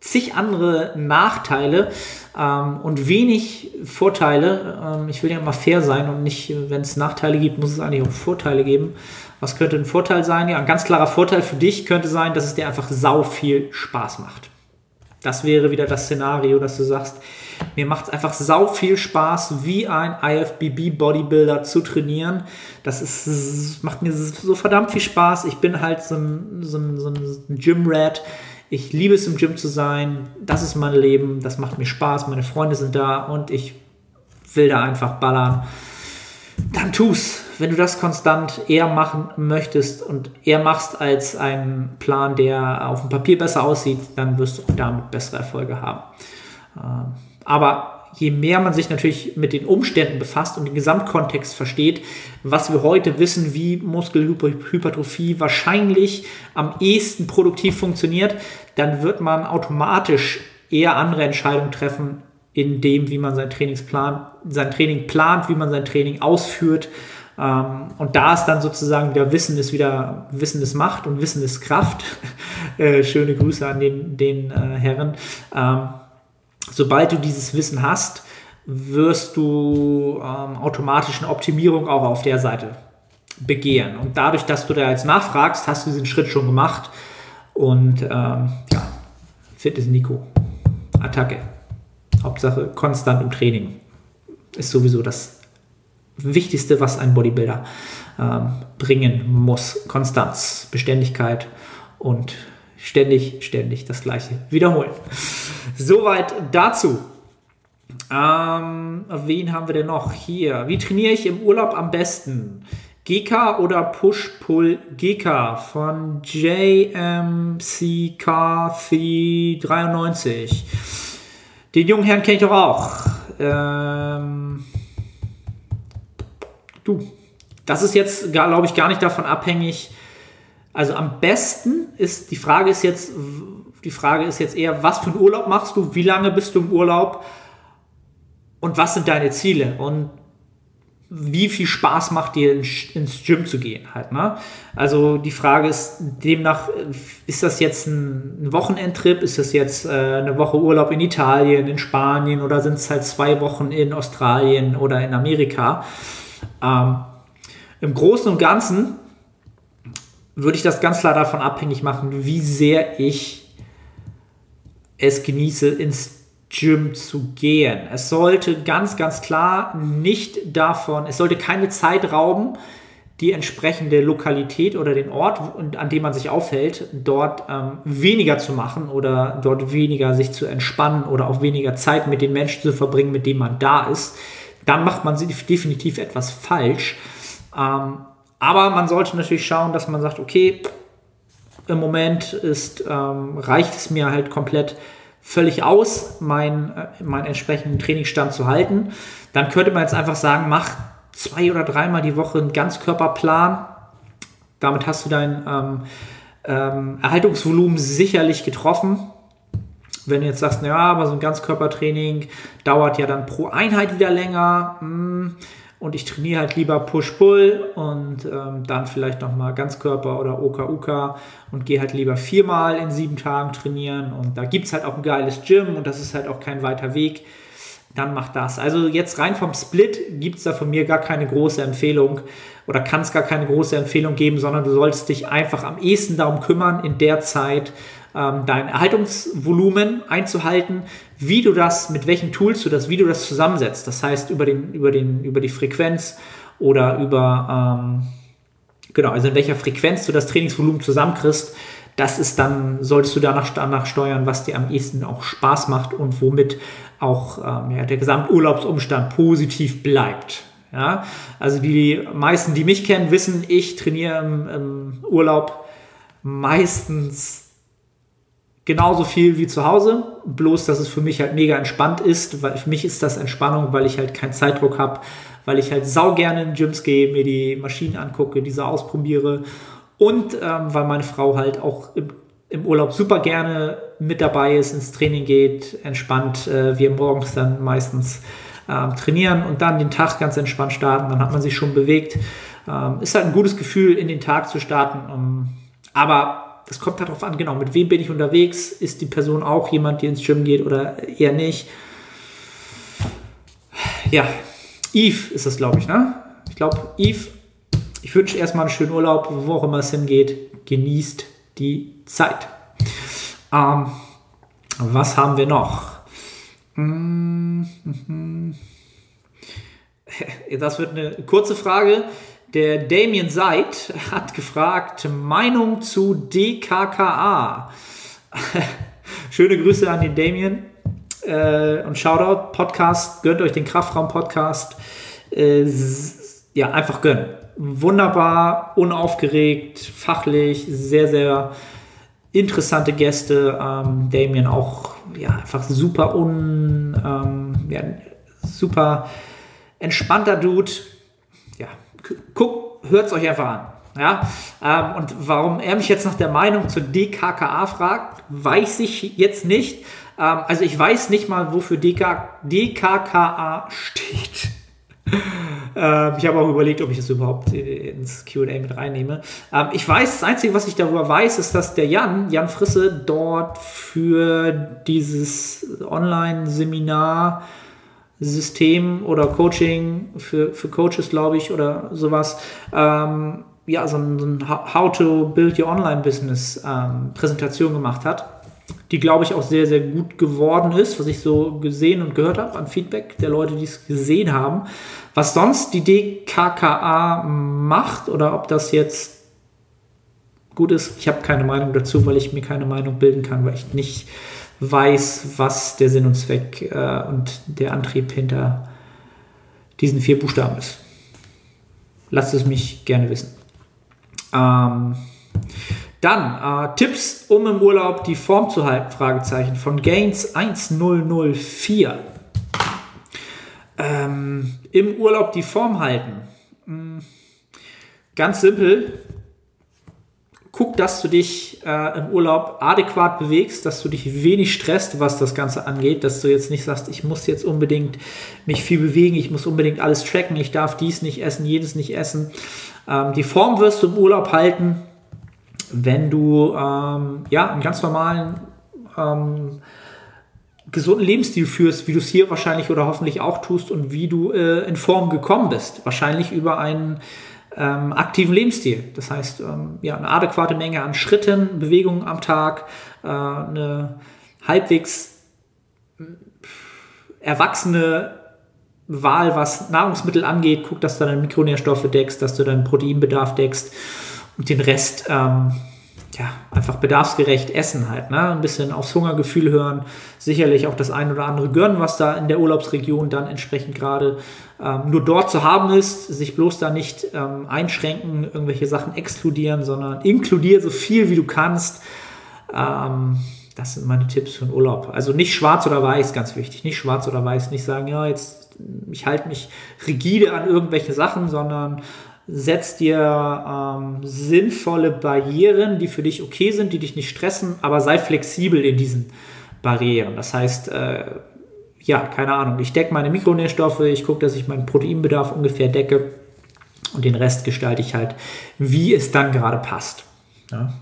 zig andere Nachteile ähm, und wenig Vorteile. Ähm, ich will ja immer fair sein und nicht, wenn es Nachteile gibt, muss es eigentlich auch Vorteile geben. Was könnte ein Vorteil sein? Ja, ein ganz klarer Vorteil für dich könnte sein, dass es dir einfach sau viel Spaß macht. das wäre wieder das Szenario, dass du sagst, mir macht es einfach sau viel Spaß, wie ein IFBB Bodybuilder zu trainieren. Das ist, macht mir so verdammt viel Spaß. Ich bin halt so ein, so ein, so ein Gym-Rat. Ich liebe es im Gym zu sein. Das ist mein Leben. Das macht mir Spaß. Meine Freunde sind da und ich will da einfach ballern. Dann tu's wenn du das konstant eher machen möchtest und eher machst als einen Plan, der auf dem Papier besser aussieht, dann wirst du auch damit bessere Erfolge haben. Ähm, aber je mehr man sich natürlich mit den Umständen befasst und den Gesamtkontext versteht, was wir heute wissen, wie Muskelhypertrophie wahrscheinlich am ehesten produktiv funktioniert, dann wird man automatisch eher andere Entscheidungen treffen in dem, wie man sein Trainingsplan, sein Training plant, wie man sein Training ausführt ähm, und da ist dann sozusagen wieder Wissen ist wieder Wissen ist Macht und Wissen ist Kraft. (laughs) äh, schöne Grüße an den, den äh, Herren. Ähm, sobald du dieses Wissen hast, wirst du ähm, automatisch eine Optimierung auch auf der Seite begehren. Und dadurch, dass du da jetzt nachfragst, hast du diesen Schritt schon gemacht. Und ähm, ja, Fitness Nico. Attacke. Hauptsache konstant im Training. Ist sowieso das Wichtigste, was ein Bodybuilder ähm, bringen muss. Konstanz, Beständigkeit und ständig, ständig das Gleiche wiederholen. Soweit dazu. Ähm, wen haben wir denn noch hier? Wie trainiere ich im Urlaub am besten? GK oder Push-Pull GK von JMCK93. Den jungen Herrn kenne ich doch auch. Ähm, Du, das ist jetzt, glaube ich, gar nicht davon abhängig. Also am besten ist, die Frage ist jetzt, die Frage ist jetzt eher, was für einen Urlaub machst du, wie lange bist du im Urlaub und was sind deine Ziele und wie viel Spaß macht dir ins Gym zu gehen halt, ne? Also die Frage ist demnach, ist das jetzt ein Wochenendtrip, ist das jetzt äh, eine Woche Urlaub in Italien, in Spanien oder sind es halt zwei Wochen in Australien oder in Amerika? Ähm, Im Großen und Ganzen würde ich das ganz klar davon abhängig machen, wie sehr ich es genieße, ins Gym zu gehen. Es sollte ganz, ganz klar nicht davon, es sollte keine Zeit rauben, die entsprechende Lokalität oder den Ort, an dem man sich aufhält, dort ähm, weniger zu machen oder dort weniger sich zu entspannen oder auch weniger Zeit mit den Menschen zu verbringen, mit denen man da ist dann macht man definitiv etwas falsch. Ähm, aber man sollte natürlich schauen, dass man sagt, okay, im Moment ist, ähm, reicht es mir halt komplett völlig aus, meinen äh, mein entsprechenden Trainingsstand zu halten. Dann könnte man jetzt einfach sagen, mach zwei oder dreimal die Woche einen Ganzkörperplan. Damit hast du dein ähm, ähm, Erhaltungsvolumen sicherlich getroffen. Wenn du jetzt sagst, naja, aber so ein Ganzkörpertraining dauert ja dann pro Einheit wieder länger hm, und ich trainiere halt lieber Push-Pull und ähm, dann vielleicht nochmal Ganzkörper oder OKUK und gehe halt lieber viermal in sieben Tagen trainieren und da gibt es halt auch ein geiles Gym und das ist halt auch kein weiter Weg, dann mach das. Also jetzt rein vom Split gibt es da von mir gar keine große Empfehlung oder kann es gar keine große Empfehlung geben, sondern du sollst dich einfach am ehesten darum kümmern, in der Zeit dein Erhaltungsvolumen einzuhalten, wie du das, mit welchen Tools du das, wie du das zusammensetzt. Das heißt, über, den, über, den, über die Frequenz oder über, ähm, genau, also in welcher Frequenz du das Trainingsvolumen zusammenkriegst, das ist dann, solltest du danach, danach steuern, was dir am ehesten auch Spaß macht und womit auch ähm, ja, der Gesamturlaubsumstand positiv bleibt. Ja? Also die meisten, die mich kennen, wissen, ich trainiere im, im Urlaub meistens genauso viel wie zu Hause, bloß dass es für mich halt mega entspannt ist, weil für mich ist das Entspannung, weil ich halt keinen Zeitdruck habe, weil ich halt sau gerne in Gyms gehe, mir die Maschinen angucke, diese ausprobiere und ähm, weil meine Frau halt auch im, im, Urlaub super gerne mit dabei ist, ins Training geht, entspannt, äh, wir morgens dann meistens ähm, trainieren und dann den Tag ganz entspannt starten, dann hat man sich schon bewegt. Ähm, ist halt ein gutes Gefühl, in den Tag zu starten. Um, aber das kommt darauf an, genau, mit wem bin ich unterwegs? Ist die Person auch jemand, die ins Gym geht oder eher nicht? Ja, Eve ist das, glaube ich, ne? Ich glaube, Eve, ich wünsche erstmal einen schönen Urlaub, wo auch immer es hingeht. Genießt die Zeit. Ähm, Was haben wir noch? Mhm. (laughs) Das wird eine kurze Frage. Der Damien Seid hat gefragt, Meinung zu DKKA. (laughs) Schöne Grüße an den Damien äh, und Shoutout. Podcast, gönnt euch den Kraftraum-Podcast. Äh, ja, einfach gönnen. Wunderbar, unaufgeregt, fachlich, sehr, sehr interessante Gäste. Ähm, Damien auch ja, einfach super un, ähm, ja, super entspannter Dude. Ja, guck, hört es euch einfach an. Ja, ähm, und warum er mich jetzt nach der Meinung zur DKKA fragt, weiß ich jetzt nicht. Ähm, also ich weiß nicht mal, wofür DK, DKKA steht. (laughs) ähm, ich habe auch überlegt, ob ich das überhaupt ins QA mit reinnehme. Ähm, ich weiß, das Einzige, was ich darüber weiß, ist, dass der Jan, Jan Frisse, dort für dieses Online-Seminar System oder Coaching für, für Coaches, glaube ich, oder sowas, ähm, ja, so ein, so ein How to Build Your Online Business ähm, Präsentation gemacht hat, die, glaube ich, auch sehr, sehr gut geworden ist, was ich so gesehen und gehört habe an Feedback der Leute, die es gesehen haben. Was sonst die DKKA macht oder ob das jetzt gut ist, ich habe keine Meinung dazu, weil ich mir keine Meinung bilden kann, weil ich nicht weiß, was der Sinn und Zweck äh, und der Antrieb hinter diesen vier Buchstaben ist. Lasst es mich gerne wissen. Ähm, dann äh, Tipps, um im Urlaub die Form zu halten, Fragezeichen von Gains 1004. Ähm, Im Urlaub die Form halten. Hm, ganz simpel, guck, dass du dich äh, im Urlaub adäquat bewegst, dass du dich wenig stresst, was das Ganze angeht, dass du jetzt nicht sagst, ich muss jetzt unbedingt mich viel bewegen, ich muss unbedingt alles tracken, ich darf dies nicht essen, jedes nicht essen. Ähm, die Form wirst du im Urlaub halten, wenn du ähm, ja einen ganz normalen ähm, gesunden Lebensstil führst, wie du es hier wahrscheinlich oder hoffentlich auch tust und wie du äh, in Form gekommen bist. Wahrscheinlich über einen ähm, aktiven Lebensstil. Das heißt, ähm, ja, eine adäquate Menge an Schritten, Bewegungen am Tag, äh, eine halbwegs äh, erwachsene Wahl, was Nahrungsmittel angeht. Guck, dass du deine Mikronährstoffe deckst, dass du deinen Proteinbedarf deckst und den Rest ähm, ja, einfach bedarfsgerecht essen halt. Ne? Ein bisschen aufs Hungergefühl hören, sicherlich auch das ein oder andere gönnen, was da in der Urlaubsregion dann entsprechend gerade ähm, nur dort zu haben ist. Sich bloß da nicht ähm, einschränken, irgendwelche Sachen exkludieren, sondern inkludiere so viel wie du kannst. Ähm, das sind meine Tipps für den Urlaub. Also nicht schwarz oder weiß, ganz wichtig. Nicht schwarz oder weiß, nicht sagen, ja, jetzt ich halte mich rigide an irgendwelche Sachen, sondern setz dir ähm, sinnvolle Barrieren, die für dich okay sind, die dich nicht stressen, aber sei flexibel in diesen Barrieren. Das heißt, äh, ja, keine Ahnung, ich decke meine Mikronährstoffe, ich gucke, dass ich meinen Proteinbedarf ungefähr decke und den Rest gestalte ich halt, wie es dann gerade passt. Ja.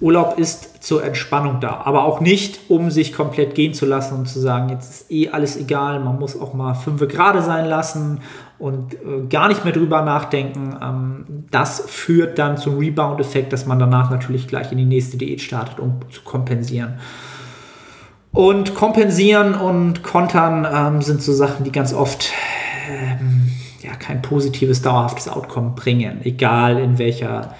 Urlaub ist zur Entspannung da, aber auch nicht, um sich komplett gehen zu lassen und zu sagen, jetzt ist eh alles egal, man muss auch mal fünf gerade sein lassen und äh, gar nicht mehr drüber nachdenken. Ähm, das führt dann zum Rebound-Effekt, dass man danach natürlich gleich in die nächste Diät startet, um zu kompensieren. Und kompensieren und kontern ähm, sind so Sachen, die ganz oft ähm, ja, kein positives, dauerhaftes Outcome bringen, egal in welcher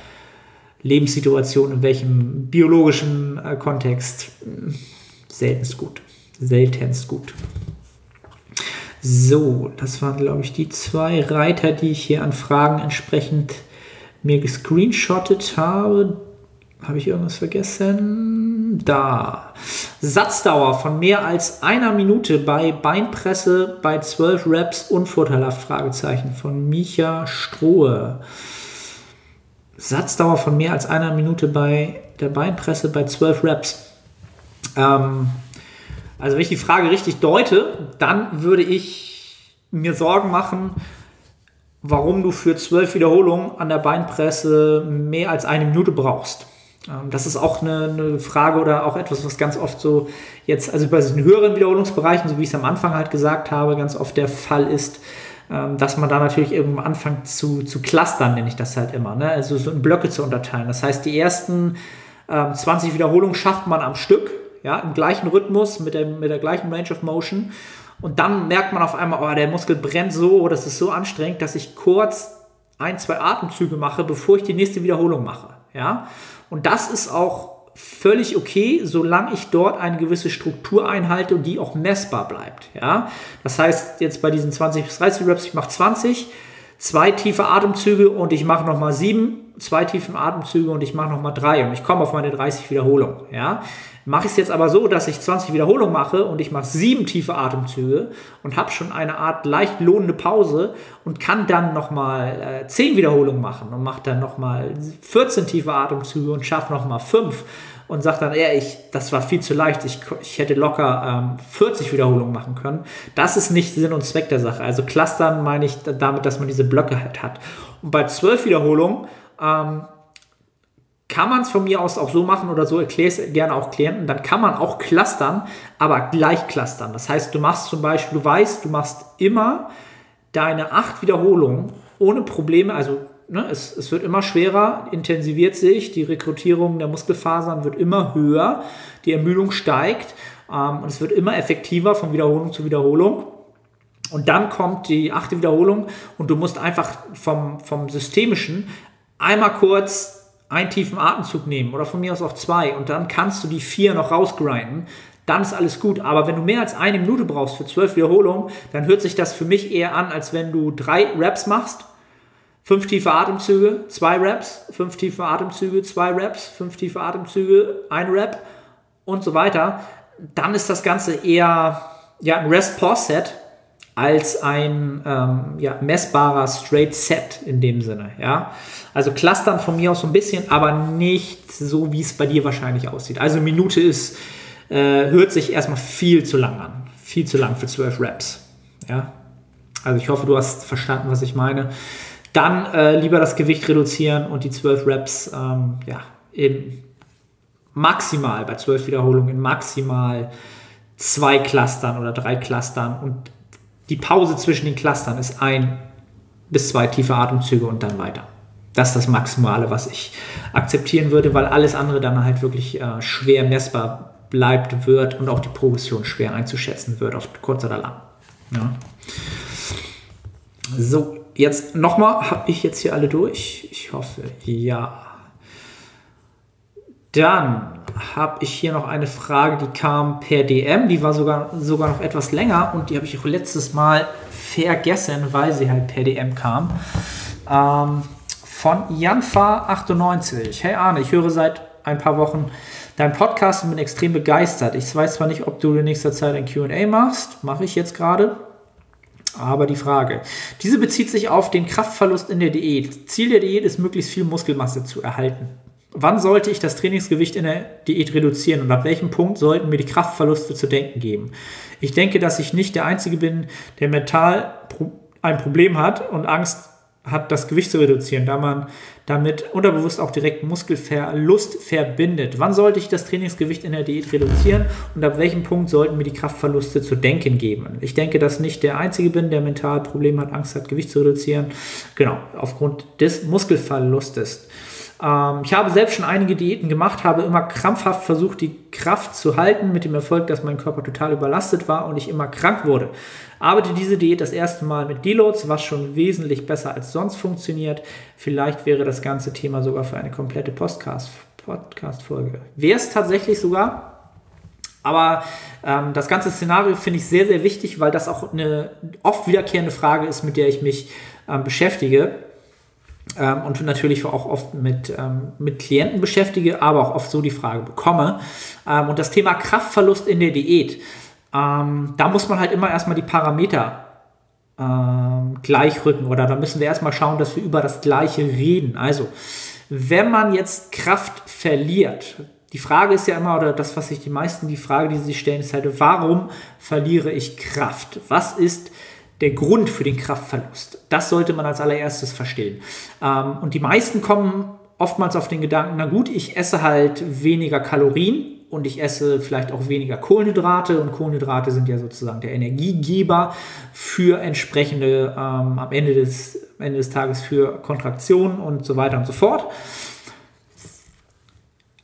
Lebenssituation, in welchem biologischen äh, Kontext, seltenst gut. Seltenst gut. So, das waren, glaube ich, die zwei Reiter, die ich hier an Fragen entsprechend mir gescreenshottet habe. Habe ich irgendwas vergessen? Da. Satzdauer von mehr als einer Minute bei Beinpresse bei 12 Reps unvorteilhaft? Fragezeichen von Micha Strohe. Satzdauer von mehr als einer Minute bei der Beinpresse bei 12 Reps. Ähm, also wenn ich die Frage richtig deute, dann würde ich mir Sorgen machen, warum du für 12 Wiederholungen an der Beinpresse mehr als eine Minute brauchst. Ähm, das ist auch eine, eine, Frage oder auch etwas, was ganz oft so jetzt, also bei diesen höheren Wiederholungsbereichen, so wie ich es am Anfang halt gesagt habe, ganz oft der Fall ist, ähm, dass man da natürlich eben anfängt zu, zu clustern, nenne ich das halt immer, ne? also so in Blöcke zu unterteilen. Das heißt, die ersten ähm, 20 Wiederholungen schafft man am Stück, ja, im gleichen Rhythmus, mit der, mit der gleichen Range of Motion. Und dann merkt man auf einmal, oh, der Muskel brennt so, das ist so anstrengend, dass ich kurz ein, zwei Atemzüge mache, bevor ich die nächste Wiederholung mache. Ja? Und das ist auch völlig okay, solange ich dort eine gewisse Struktur einhalte und die auch messbar bleibt. Ja? Das heißt, jetzt bei diesen 20 bis 30 Reps, ich mache 20, zwei tiefe Atemzüge und ich mache nochmal sieben, zwei tiefe Atemzüge und ich mache nochmal drei und ich komme auf meine 30 Wiederholungen. Ja? Mache ich es jetzt aber so, dass ich 20 Wiederholungen mache und ich mache sieben tiefe Atemzüge und habe schon eine Art leicht lohnende Pause und kann dann nochmal äh, 10 Wiederholungen machen und mache dann nochmal 14 tiefe Atemzüge und schaffe nochmal 5 und sagt dann, ja, ich, das war viel zu leicht, ich, ich hätte locker ähm, 40 Wiederholungen machen können. Das ist nicht Sinn und Zweck der Sache. Also Clustern meine ich damit, dass man diese Blöcke halt hat. Und bei 12 Wiederholungen ähm, kann man es von mir aus auch so machen oder so, erkläre es gerne auch Klienten, dann kann man auch clustern, aber gleich clustern. Das heißt, du machst zum Beispiel, du weißt, du machst immer deine acht Wiederholungen ohne Probleme, also ne, es, es wird immer schwerer, intensiviert sich, die Rekrutierung der Muskelfasern wird immer höher, die Ermüdung steigt ähm, und es wird immer effektiver von Wiederholung zu Wiederholung. Und dann kommt die achte Wiederholung und du musst einfach vom, vom Systemischen einmal kurz einen tiefen Atemzug nehmen oder von mir aus auch zwei und dann kannst du die vier noch rausgrinden. Dann ist alles gut. Aber wenn du mehr als eine Minute brauchst für zwölf Wiederholungen, dann hört sich das für mich eher an, als wenn du drei Reps machst. Fünf tiefe Atemzüge, zwei Reps, fünf tiefe Atemzüge, zwei Reps, fünf tiefe Atemzüge, ein Rep und so weiter. Dann ist das Ganze eher ja, ein Rest-Pause-Set als ein ähm, ja, messbarer Straight Set in dem Sinne. Ja? Also clustern von mir aus so ein bisschen, aber nicht so, wie es bei dir wahrscheinlich aussieht. Also Minute ist, äh, hört sich erstmal viel zu lang an. Viel zu lang für 12 Reps. Ja? Also ich hoffe, du hast verstanden, was ich meine. Dann äh, lieber das Gewicht reduzieren und die 12 Reps ähm, ja, in maximal, bei 12 Wiederholungen, in maximal zwei Clustern oder drei Clustern und die Pause zwischen den Clustern ist ein bis zwei tiefe Atemzüge und dann weiter. Das ist das Maximale, was ich akzeptieren würde, weil alles andere dann halt wirklich äh, schwer messbar bleibt, wird und auch die Progression schwer einzuschätzen wird, auf kurz oder lang. Ja. So, jetzt nochmal, habe ich jetzt hier alle durch? Ich hoffe, ja. Dann habe ich hier noch eine Frage, die kam per DM, die war sogar, sogar noch etwas länger und die habe ich auch letztes Mal vergessen, weil sie halt per DM kam. Ähm, von Janfa98. Hey Arne, ich höre seit ein paar Wochen deinen Podcast und bin extrem begeistert. Ich weiß zwar nicht, ob du in nächster Zeit ein QA machst, mache ich jetzt gerade. Aber die Frage, diese bezieht sich auf den Kraftverlust in der Diät. Ziel der Diät ist, möglichst viel Muskelmasse zu erhalten. Wann sollte ich das Trainingsgewicht in der Diät reduzieren und ab welchem Punkt sollten mir die Kraftverluste zu denken geben? Ich denke, dass ich nicht der Einzige bin, der mental ein Problem hat und Angst hat, das Gewicht zu reduzieren, da man damit unterbewusst auch direkt Muskelverlust verbindet. Wann sollte ich das Trainingsgewicht in der Diät reduzieren und ab welchem Punkt sollten mir die Kraftverluste zu denken geben? Ich denke, dass ich nicht der Einzige bin, der mental Probleme hat, Angst hat, Gewicht zu reduzieren. Genau, aufgrund des Muskelverlustes. Ähm, ich habe selbst schon einige Diäten gemacht, habe immer krampfhaft versucht, die Kraft zu halten, mit dem Erfolg, dass mein Körper total überlastet war und ich immer krank wurde. Arbeite diese Diät das erste Mal mit Deloads, was schon wesentlich besser als sonst funktioniert. Vielleicht wäre das ganze Thema sogar für eine komplette Podcast-Folge. Wäre es tatsächlich sogar, aber ähm, das ganze Szenario finde ich sehr, sehr wichtig, weil das auch eine oft wiederkehrende Frage ist, mit der ich mich ähm, beschäftige ähm, und natürlich auch oft mit, ähm, mit Klienten beschäftige, aber auch oft so die Frage bekomme. Ähm, und das Thema Kraftverlust in der Diät, ähm, da muss man halt immer erstmal die Parameter ähm, gleich rücken oder da müssen wir erstmal schauen, dass wir über das Gleiche reden. Also, wenn man jetzt Kraft verliert, die Frage ist ja immer, oder das, was sich die meisten, die Frage, die sie stellen, ist halt, warum verliere ich Kraft? Was ist der Grund für den Kraftverlust. Das sollte man als allererstes verstehen. Ähm, und die meisten kommen oftmals auf den Gedanken, na gut, ich esse halt weniger Kalorien und ich esse vielleicht auch weniger Kohlenhydrate und Kohlenhydrate sind ja sozusagen der Energiegeber für entsprechende ähm, am Ende des, Ende des Tages für Kontraktionen und so weiter und so fort.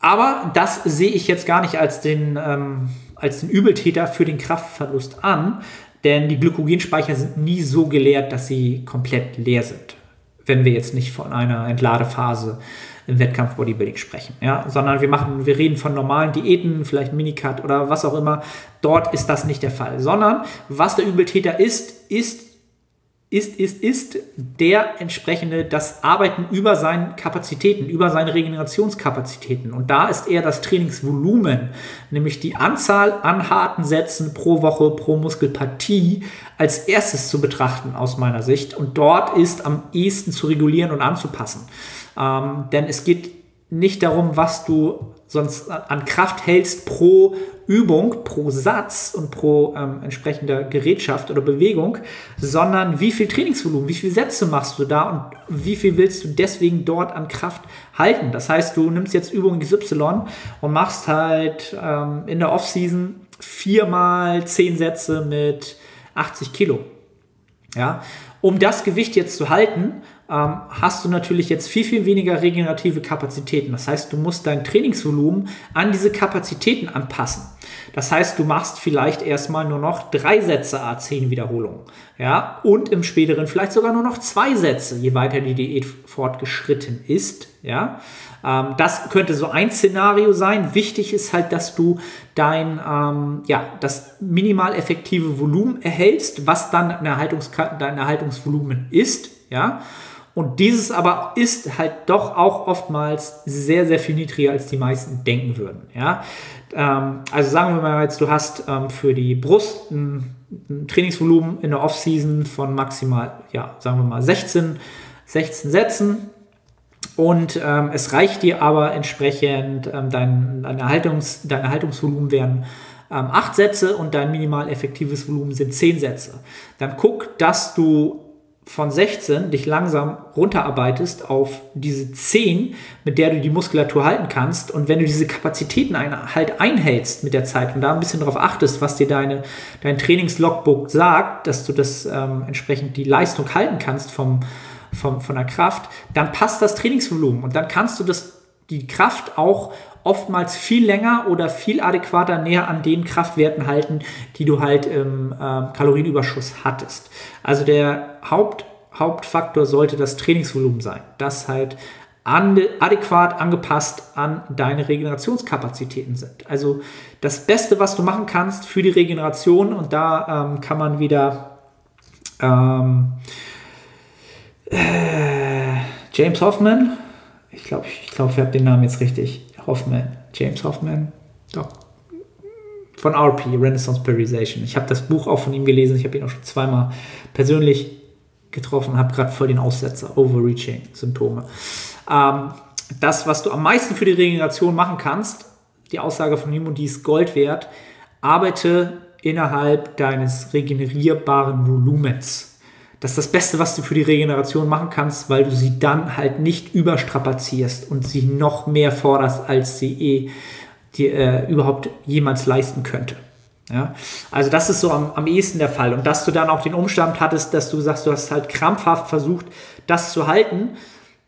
aber das sehe ich jetzt gar nicht als den, ähm, als den Übeltäter für den Kraftverlust an, denn die Glykogenspeicher sind nie so geleert, dass sie komplett leer sind, wenn wir jetzt nicht von einer Entladephase im Wettkampf Bodybuilding sprechen, ja, sondern wir machen, wir reden von normalen Diäten, vielleicht Minicut oder was auch immer. Dort ist das nicht der Fall, sondern was der Übeltäter ist, ist ist, ist, ist der entsprechende, das Arbeiten über seine Kapazitäten, über seine Regenerationskapazitäten. Und da ist eher das Trainingsvolumen, nämlich die Anzahl an harten Sätzen pro Woche, pro Muskelpartie, als erstes zu betrachten aus meiner Sicht. Und dort ist am ehesten zu regulieren und anzupassen. Ähm, denn es geht nicht darum, was du sonst an Kraft hältst pro Übung, pro Satz und pro ähm, entsprechender Gerätschaft oder Bewegung, sondern wie viel Trainingsvolumen, wie viele Sätze machst du da und wie viel willst du deswegen dort an Kraft halten. Das heißt, du nimmst jetzt Übung XY und machst halt ähm, in der Offseason viermal zehn Sätze mit 80 Kilo. Ja, um das Gewicht jetzt zu halten, ähm, hast du natürlich jetzt viel, viel weniger regenerative Kapazitäten. Das heißt, du musst dein Trainingsvolumen an diese Kapazitäten anpassen. Das heißt, du machst vielleicht erstmal nur noch drei Sätze A10 Wiederholungen. Ja, und im späteren vielleicht sogar nur noch zwei Sätze, je weiter die Diät fortgeschritten ist. Ja, ähm, das könnte so ein Szenario sein. Wichtig ist halt, dass du dein, ähm, ja, das minimal effektive Volumen erhältst, was dann dein, Erhaltungs dein Erhaltungsvolumen ist. Ja, und dieses aber ist halt doch auch oftmals sehr, sehr viel niedriger, als die meisten denken würden. Ja? Ähm, also sagen wir mal jetzt, du hast ähm, für die Brust ein, Trainingsvolumen in der Offseason von maximal, ja, sagen wir mal 16, 16 Sätzen. Und ähm, es reicht dir aber entsprechend, ähm, dein, dein, Erhaltungs, dein Erhaltungsvolumen wären ähm, 8 Sätze und dein minimal effektives Volumen sind 10 Sätze. Dann guck, dass du von 16 dich langsam runterarbeitest auf diese 10, mit der du die Muskulatur halten kannst. Und wenn du diese Kapazitäten ein, halt einhältst mit der Zeit und da ein bisschen darauf achtest, was dir deine, dein Trainingslogbook sagt, dass du das ähm, entsprechend die Leistung halten kannst vom, vom, von der Kraft, dann passt das Trainingsvolumen und dann kannst du das, die Kraft auch oftmals viel länger oder viel adäquater näher an den Kraftwerten halten, die du halt im äh, Kalorienüberschuss hattest. Also der Haupt, Hauptfaktor sollte das Trainingsvolumen sein, das halt an, adäquat angepasst an deine Regenerationskapazitäten sind. Also das Beste, was du machen kannst für die Regeneration und da ähm, kann man wieder ähm, äh, James Hoffman, ich glaube, ich, glaub, ich habe den Namen jetzt richtig, Hoffman, James Hoffman, doch. Von RP, Renaissance Periodization. Ich habe das Buch auch von ihm gelesen. Ich habe ihn auch schon zweimal persönlich getroffen, habe gerade voll den Aussetzer, Overreaching-Symptome. Ähm, das, was du am meisten für die Regeneration machen kannst, die Aussage von ihm und die ist Gold wert, arbeite innerhalb deines regenerierbaren Volumens. Das ist das Beste, was du für die Regeneration machen kannst, weil du sie dann halt nicht überstrapazierst und sie noch mehr forderst, als sie eh dir äh, überhaupt jemals leisten könnte. Ja? Also das ist so am, am ehesten der Fall. Und dass du dann auch den Umstand hattest, dass du sagst, du hast halt krampfhaft versucht, das zu halten.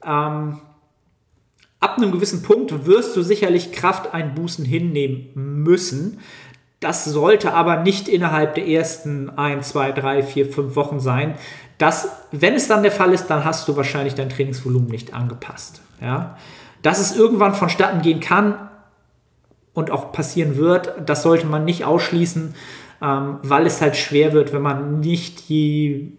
Ähm, ab einem gewissen Punkt wirst du sicherlich Krafteinbußen hinnehmen müssen. Das sollte aber nicht innerhalb der ersten 1, 2, 3, 4, 5 Wochen sein. Das, wenn es dann der Fall ist, dann hast du wahrscheinlich dein Trainingsvolumen nicht angepasst. Ja? Dass es irgendwann vonstatten gehen kann und auch passieren wird, das sollte man nicht ausschließen, ähm, weil es halt schwer wird, wenn man nicht die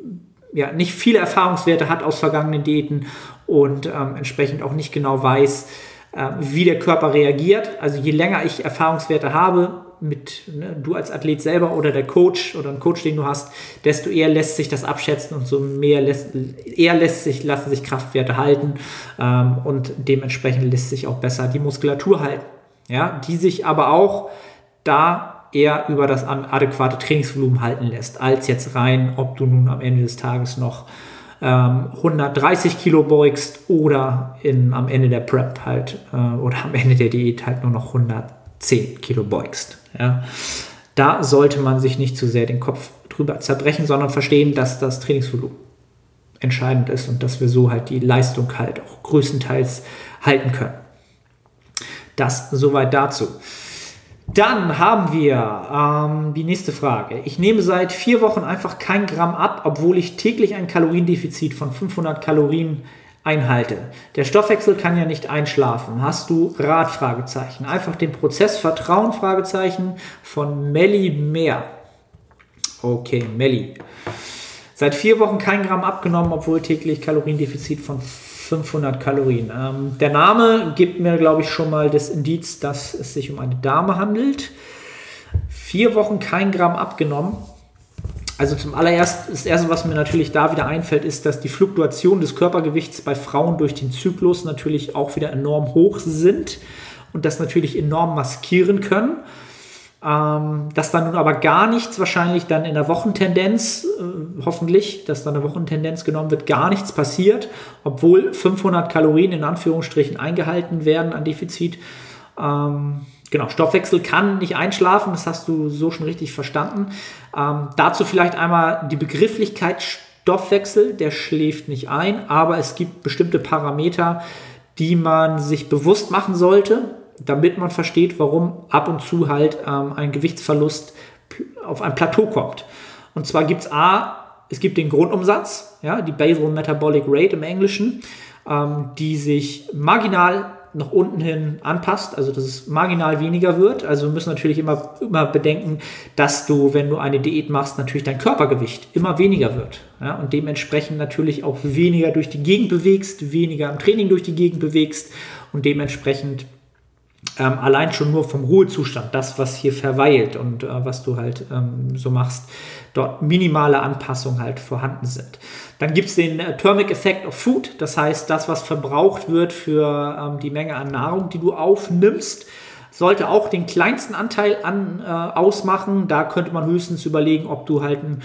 ja, nicht viele Erfahrungswerte hat aus vergangenen Diäten und ähm, entsprechend auch nicht genau weiß, äh, wie der Körper reagiert. Also je länger ich Erfahrungswerte habe, mit ne, du als Athlet selber oder der Coach oder ein Coach, den du hast, desto eher lässt sich das abschätzen und so mehr lässt, eher lässt sich, lassen sich Kraftwerte halten ähm, und dementsprechend lässt sich auch besser die Muskulatur halten. Ja, die sich aber auch da eher über das adäquate Trainingsvolumen halten lässt, als jetzt rein, ob du nun am Ende des Tages noch ähm, 130 Kilo beugst oder in, am Ende der Prep halt äh, oder am Ende der Diät halt nur noch 110 Kilo beugst. Ja. Da sollte man sich nicht zu sehr den Kopf drüber zerbrechen, sondern verstehen, dass das Trainingsvolumen entscheidend ist und dass wir so halt die Leistung halt auch größtenteils halten können. Das soweit dazu. Dann haben wir ähm, die nächste Frage. Ich nehme seit vier Wochen einfach kein Gramm ab, obwohl ich täglich ein Kaloriendefizit von 500 Kalorien einhalte. Der Stoffwechsel kann ja nicht einschlafen. Hast du Rat? Fragezeichen. Einfach den Prozess vertrauen? Fragezeichen von Melli Mehr. Okay, Melli. Seit vier Wochen kein Gramm abgenommen, obwohl täglich Kaloriendefizit von 500 Kalorien. Ähm, der Name gibt mir, glaube ich, schon mal das Indiz, dass es sich um eine Dame handelt. Vier Wochen kein Gramm abgenommen. Also zum allerersten, das erste, was mir natürlich da wieder einfällt, ist, dass die Fluktuation des Körpergewichts bei Frauen durch den Zyklus natürlich auch wieder enorm hoch sind und das natürlich enorm maskieren können. Ähm, dass dann nun aber gar nichts wahrscheinlich dann in der Wochentendenz, äh, hoffentlich, dass dann eine Wochentendenz genommen wird, gar nichts passiert, obwohl 500 Kalorien in Anführungsstrichen eingehalten werden an Defizit. Ähm, genau, Stoffwechsel kann nicht einschlafen, das hast du so schon richtig verstanden. Ähm, dazu vielleicht einmal die Begrifflichkeit Stoffwechsel, der schläft nicht ein, aber es gibt bestimmte Parameter, die man sich bewusst machen sollte damit man versteht, warum ab und zu halt ähm, ein Gewichtsverlust auf ein Plateau kommt. Und zwar gibt es A, es gibt den Grundumsatz, ja, die Basal Metabolic Rate im Englischen, ähm, die sich marginal nach unten hin anpasst, also dass es marginal weniger wird. Also wir müssen natürlich immer, immer bedenken, dass du, wenn du eine Diät machst, natürlich dein Körpergewicht immer weniger wird. Ja, und dementsprechend natürlich auch weniger durch die Gegend bewegst, weniger im Training durch die Gegend bewegst und dementsprechend ähm, allein schon nur vom Ruhezustand, das, was hier verweilt und äh, was du halt ähm, so machst, dort minimale Anpassungen halt vorhanden sind. Dann gibt es den äh, Thermic Effect of Food, das heißt, das, was verbraucht wird für ähm, die Menge an Nahrung, die du aufnimmst, sollte auch den kleinsten Anteil an, äh, ausmachen. Da könnte man höchstens überlegen, ob du halt einen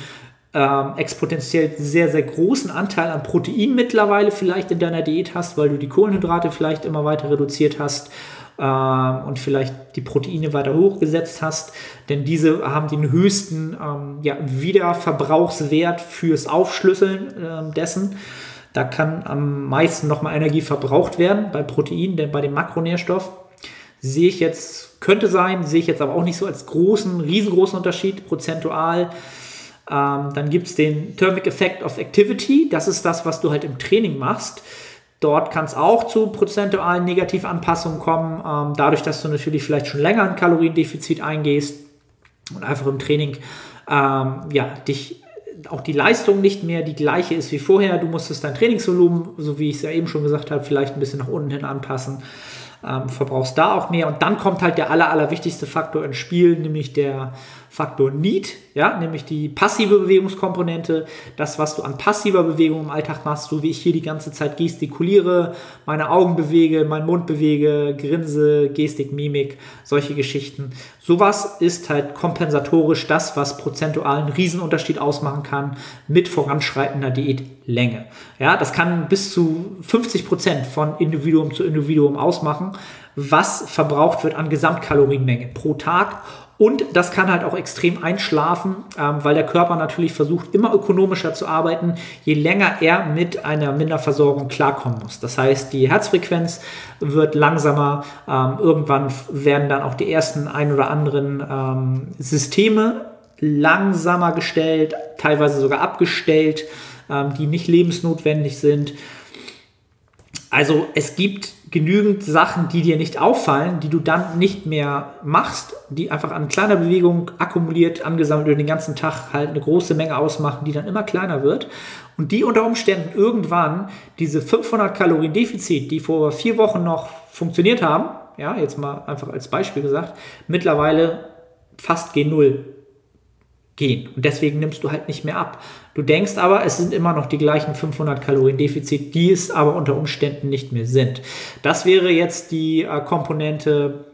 ähm, exponentiell sehr, sehr großen Anteil an Protein mittlerweile vielleicht in deiner Diät hast, weil du die Kohlenhydrate vielleicht immer weiter reduziert hast ähm, und vielleicht die Proteine weiter hochgesetzt hast, denn diese haben den höchsten ähm, ja, Wiederverbrauchswert fürs Aufschlüsseln äh, dessen. Da kann am meisten nochmal Energie verbraucht werden bei Protein, denn bei dem Makronährstoff sehe ich jetzt, könnte sein, sehe ich jetzt aber auch nicht so als großen, riesengroßen Unterschied prozentual. Ähm, dann gibt es den Thermic Effect of Activity. Das ist das, was du halt im Training machst. Dort kann es auch zu prozentualen Negativanpassungen kommen, ähm, dadurch, dass du natürlich vielleicht schon länger ein Kaloriendefizit eingehst und einfach im Training ähm, ja, dich auch die Leistung nicht mehr die gleiche ist wie vorher. Du musstest dein Trainingsvolumen, so wie ich es ja eben schon gesagt habe, vielleicht ein bisschen nach unten hin anpassen. Ähm, verbrauchst da auch mehr und dann kommt halt der aller, aller wichtigste Faktor ins Spiel, nämlich der Faktor Need, ja, nämlich die passive Bewegungskomponente, das, was du an passiver Bewegung im Alltag machst, so wie ich hier die ganze Zeit gestikuliere, meine Augen bewege, meinen Mund bewege, grinse, Gestik, Mimik, solche Geschichten. Sowas ist halt kompensatorisch das, was prozentual einen Riesenunterschied ausmachen kann mit voranschreitender Diätlänge. Ja, das kann bis zu 50 Prozent von Individuum zu Individuum ausmachen, was verbraucht wird an Gesamtkalorienmenge pro Tag und das kann halt auch extrem einschlafen, ähm, weil der Körper natürlich versucht, immer ökonomischer zu arbeiten, je länger er mit einer Minderversorgung klarkommen muss. Das heißt, die Herzfrequenz wird langsamer. Ähm, irgendwann werden dann auch die ersten ein oder anderen ähm, Systeme langsamer gestellt, teilweise sogar abgestellt, ähm, die nicht lebensnotwendig sind. Also es gibt genügend Sachen, die dir nicht auffallen, die du dann nicht mehr machst, die einfach an kleiner Bewegung akkumuliert, angesammelt über den ganzen Tag halt eine große Menge ausmachen, die dann immer kleiner wird. Und die unter Umständen irgendwann diese 500 Kalorien Defizit, die vor vier Wochen noch funktioniert haben, ja, jetzt mal einfach als Beispiel gesagt, mittlerweile fast G0 gehen. Und deswegen nimmst du halt nicht mehr ab. Du denkst aber, es sind immer noch die gleichen 500 Kalorien Defizit, die es aber unter Umständen nicht mehr sind. Das wäre jetzt die äh, Komponente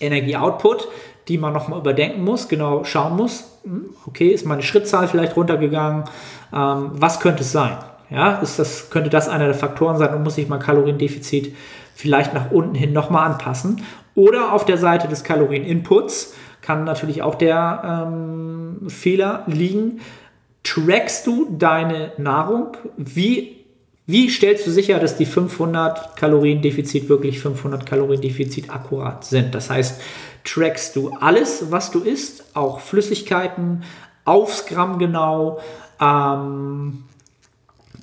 Energie-Output, die man nochmal überdenken muss, genau schauen muss. Hm, okay, ist meine Schrittzahl vielleicht runtergegangen? Ähm, was könnte es sein? Ja, ist das, könnte das einer der Faktoren sein und muss ich mein Kaloriendefizit vielleicht nach unten hin nochmal anpassen? Oder auf der Seite des Kalorien-Inputs kann natürlich auch der ähm, Fehler liegen. Trackst du deine Nahrung? Wie Wie stellst du sicher, dass die 500 Kalorien Defizit wirklich 500 Kalorien Defizit akkurat sind? Das heißt, trackst du alles, was du isst, auch Flüssigkeiten, aufs Gramm genau, ähm,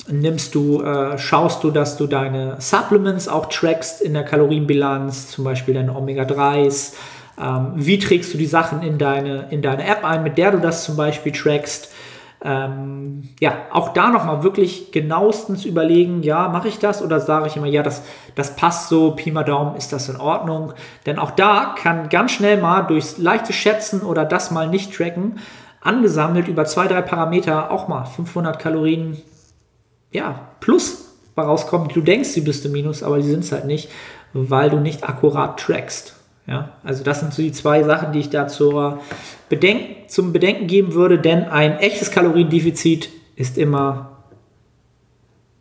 nimmst du, äh, schaust du, dass du deine Supplements auch trackst in der Kalorienbilanz, zum Beispiel deine Omega-3s, ähm, wie trägst du die Sachen in deine, in deine App ein, mit der du das zum Beispiel trackst, ähm, ja, auch da nochmal wirklich genauestens überlegen, ja, mache ich das oder sage ich immer, ja, das, das passt so, Pi mal Daumen, ist das in Ordnung? Denn auch da kann ganz schnell mal durchs leichte Schätzen oder das mal nicht tracken, angesammelt über zwei, drei Parameter auch mal 500 Kalorien, ja, plus rauskommen. Du denkst, sie bist im Minus, aber sie sind es halt nicht, weil du nicht akkurat trackst. Ja, also das sind so die zwei Sachen, die ich da Bedenken, zum Bedenken geben würde, denn ein echtes Kaloriendefizit ist immer,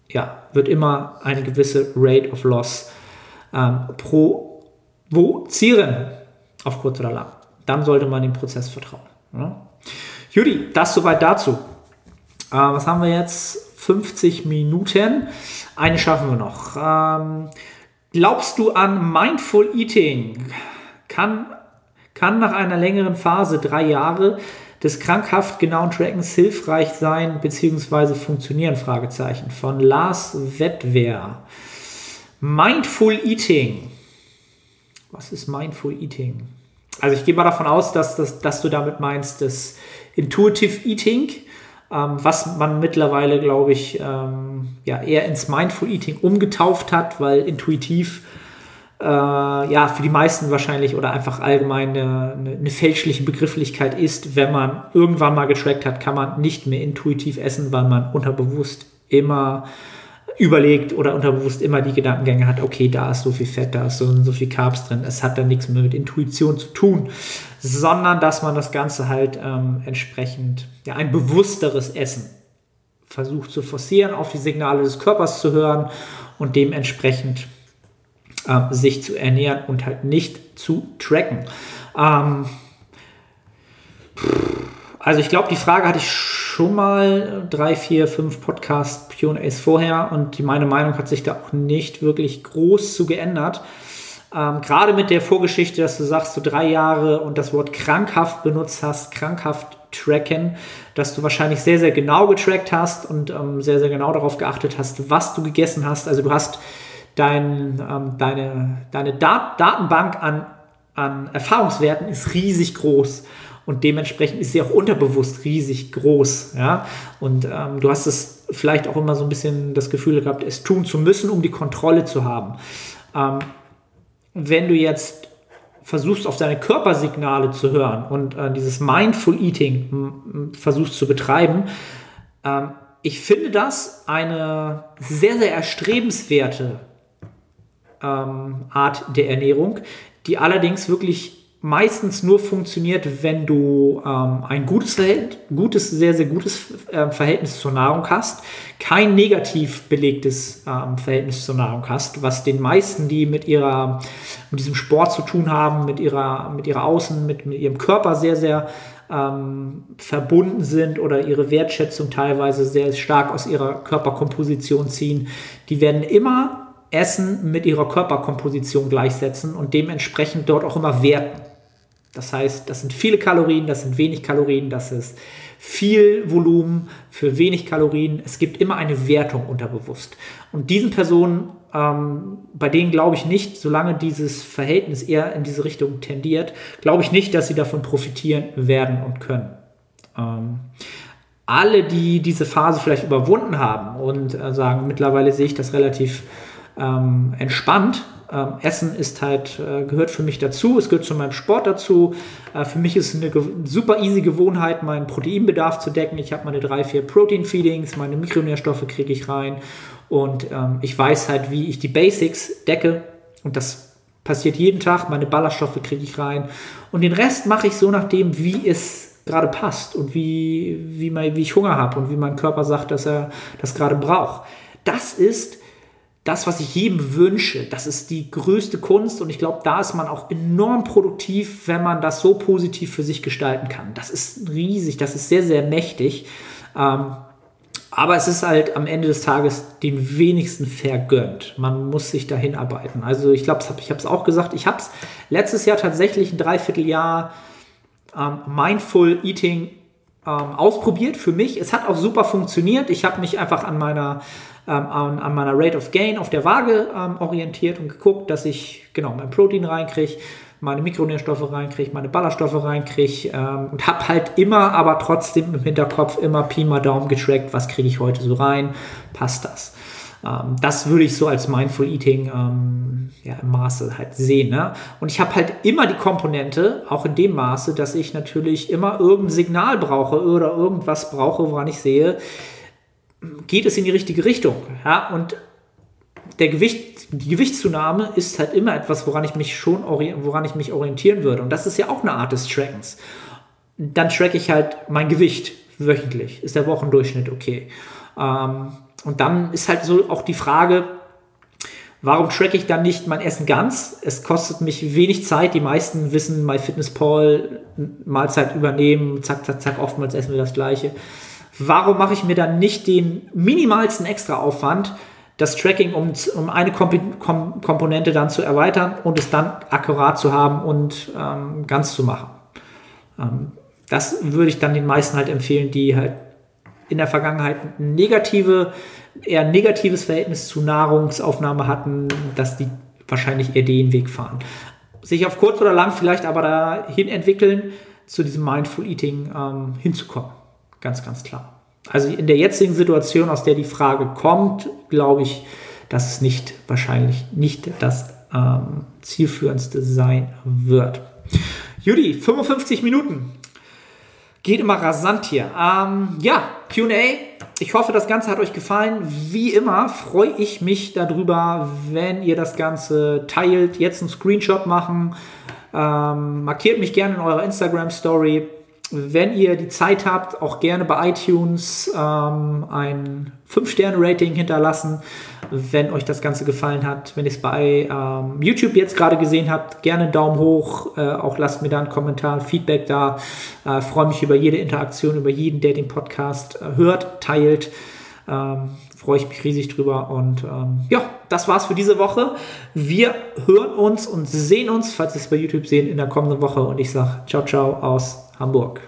ja, wird immer eine gewisse Rate of Loss ähm, provozieren, auf kurz oder lang. Dann sollte man dem Prozess vertrauen. Ja. Judy, das soweit dazu. Äh, was haben wir jetzt? 50 Minuten. Eine schaffen wir noch. Ähm, glaubst du an Mindful Eating? Kann, kann nach einer längeren Phase, drei Jahre, des krankhaft genauen Trackens hilfreich sein bzw. funktionieren? Fragezeichen von Lars Wettwehr. Mindful Eating. Was ist Mindful Eating? Also ich gehe mal davon aus, dass, dass, dass du damit meinst, das Intuitive Eating, ähm, was man mittlerweile, glaube ich, ähm, ja, eher ins Mindful Eating umgetauft hat, weil intuitiv äh, ja, für die meisten wahrscheinlich oder einfach allgemein eine, eine, fälschliche Begrifflichkeit ist, wenn man irgendwann mal getrackt hat, kann man nicht mehr intuitiv essen, weil man unterbewusst immer überlegt oder unterbewusst immer die Gedankengänge hat, okay, da ist so viel Fett, da ist so, so viel Carbs drin, es hat dann nichts mehr mit Intuition zu tun, sondern dass man das Ganze halt ähm, entsprechend, ja, ein bewussteres Essen versucht zu forcieren, auf die Signale des Körpers zu hören und dementsprechend äh, sich zu ernähren und halt nicht zu tracken. Ähm, also ich glaube, die Frage hatte ich schon mal drei, vier, fünf Podcast Q&As vorher und meine Meinung hat sich da auch nicht wirklich groß zu geändert. Ähm, Gerade mit der Vorgeschichte, dass du sagst, du drei Jahre und das Wort krankhaft benutzt hast, krankhaft tracken, dass du wahrscheinlich sehr, sehr genau getrackt hast und ähm, sehr, sehr genau darauf geachtet hast, was du gegessen hast. Also du hast dein, ähm, deine, deine Dat Datenbank an, an Erfahrungswerten ist riesig groß. Und dementsprechend ist sie auch unterbewusst riesig groß. Ja? Und ähm, du hast es vielleicht auch immer so ein bisschen das Gefühl gehabt, es tun zu müssen, um die Kontrolle zu haben. Ähm, wenn du jetzt versuchst, auf deine Körpersignale zu hören und äh, dieses Mindful Eating versuchst zu betreiben, ähm, ich finde das eine sehr, sehr erstrebenswerte ähm, Art der Ernährung, die allerdings wirklich meistens nur funktioniert, wenn du ähm, ein gutes, Verhältnis, gutes, sehr, sehr gutes äh, Verhältnis zur Nahrung hast, kein negativ belegtes ähm, Verhältnis zur Nahrung hast, was den meisten, die mit ihrer, mit diesem Sport zu tun haben, mit ihrer, mit ihrer Außen, mit, mit ihrem Körper sehr, sehr ähm, verbunden sind oder ihre Wertschätzung teilweise sehr stark aus ihrer Körperkomposition ziehen, die werden immer Essen mit ihrer Körperkomposition gleichsetzen und dementsprechend dort auch immer werten. Das heißt, das sind viele Kalorien, das sind wenig Kalorien, das ist viel Volumen für wenig Kalorien. Es gibt immer eine Wertung unterbewusst. Und diesen Personen, ähm, bei denen glaube ich nicht, solange dieses Verhältnis eher in diese Richtung tendiert, glaube ich nicht, dass sie davon profitieren werden und können. Ähm, alle, die diese Phase vielleicht überwunden haben und äh, sagen, mittlerweile sehe ich das relativ ähm, entspannt. Ähm, Essen ist halt, äh, gehört für mich dazu, es gehört zu meinem Sport dazu. Äh, für mich ist es eine super easy Gewohnheit, meinen Proteinbedarf zu decken. Ich habe meine drei, vier Protein-Feedings, meine Mikronährstoffe kriege ich rein und ähm, ich weiß halt, wie ich die Basics decke und das passiert jeden Tag. Meine Ballaststoffe kriege ich rein und den Rest mache ich so nachdem, wie es gerade passt und wie, wie, mein, wie ich Hunger habe und wie mein Körper sagt, dass er das gerade braucht. Das ist das, was ich jedem wünsche. Das ist die größte Kunst und ich glaube, da ist man auch enorm produktiv, wenn man das so positiv für sich gestalten kann. Das ist riesig, das ist sehr, sehr mächtig. Ähm, Aber es ist halt am Ende des Tages den wenigsten vergönnt. Man muss sich dahin arbeiten. Also ich glaube, ich habe es auch gesagt, ich habe es letztes Jahr tatsächlich ein Dreivierteljahr ähm, Mindful Eating ähm, ausprobiert für mich. Es hat auch super funktioniert. Ich habe mich einfach an meiner, ähm, an, an, meiner Rate of Gain auf der Waage ähm, orientiert und geguckt, dass ich genau mein Protein reinkriege, meine Mikronährstoffe reinkriege, meine Ballaststoffe reinkriege ähm, und habe halt immer, aber trotzdem im Hinterkopf immer Pi mal Daumen getrackt, was kriege ich heute so rein, passt das. Ähm, das würde ich so als Mindful Eating ähm, ja, im Maße halt sehen. Ne? Und ich habe halt immer die Komponente, auch in dem Maße, dass ich natürlich immer irgendein Signal brauche oder irgendwas brauche, woran ich sehe, geht es in die richtige Richtung. Ja? Und der Gewicht, die Gewichtszunahme ist halt immer etwas, woran ich mich schon woran ich mich orientieren würde. Und das ist ja auch eine Art des Trackens. Dann track ich halt mein Gewicht wöchentlich. Ist der Wochendurchschnitt okay? Ähm, und dann ist halt so auch die Frage, warum track ich dann nicht mein Essen ganz? Es kostet mich wenig Zeit. Die meisten wissen, MyFitnessPal, Mahlzeit übernehmen, zack, zack, zack, oftmals essen wir das Gleiche. Warum mache ich mir dann nicht den minimalsten Extraaufwand, das Tracking um, um eine Komp Kom Komponente dann zu erweitern und es dann akkurat zu haben und ähm, ganz zu machen? Ähm, das würde ich dann den meisten halt empfehlen, die halt in der Vergangenheit negative, eher negatives Verhältnis zu Nahrungsaufnahme hatten, dass die wahrscheinlich eher den Weg fahren. Sich auf kurz oder lang vielleicht aber dahin entwickeln, zu diesem Mindful Eating ähm, hinzukommen. Ganz, ganz klar. Also in der jetzigen Situation, aus der die Frage kommt, glaube ich, dass es nicht wahrscheinlich nicht das ähm, zielführendste sein wird. Judy, 55 Minuten. Geht immer rasant hier. Ähm, ja, QA. Ich hoffe, das Ganze hat euch gefallen. Wie immer freue ich mich darüber, wenn ihr das Ganze teilt. Jetzt einen Screenshot machen. Ähm, markiert mich gerne in eurer Instagram-Story wenn ihr die Zeit habt, auch gerne bei iTunes ähm, ein 5-Sterne-Rating hinterlassen, wenn euch das Ganze gefallen hat. Wenn ihr es bei ähm, YouTube jetzt gerade gesehen habt, gerne einen Daumen hoch. Äh, auch lasst mir da einen Kommentar, Feedback da. Äh, Freue mich über jede Interaktion, über jeden, der den Podcast äh, hört, teilt. Ähm, freue ich mich riesig drüber. Und ähm, ja, das war's für diese Woche. Wir hören uns und sehen uns, falls ihr es bei YouTube sehen, in der kommenden Woche. Und ich sage ciao, ciao aus Hamburg.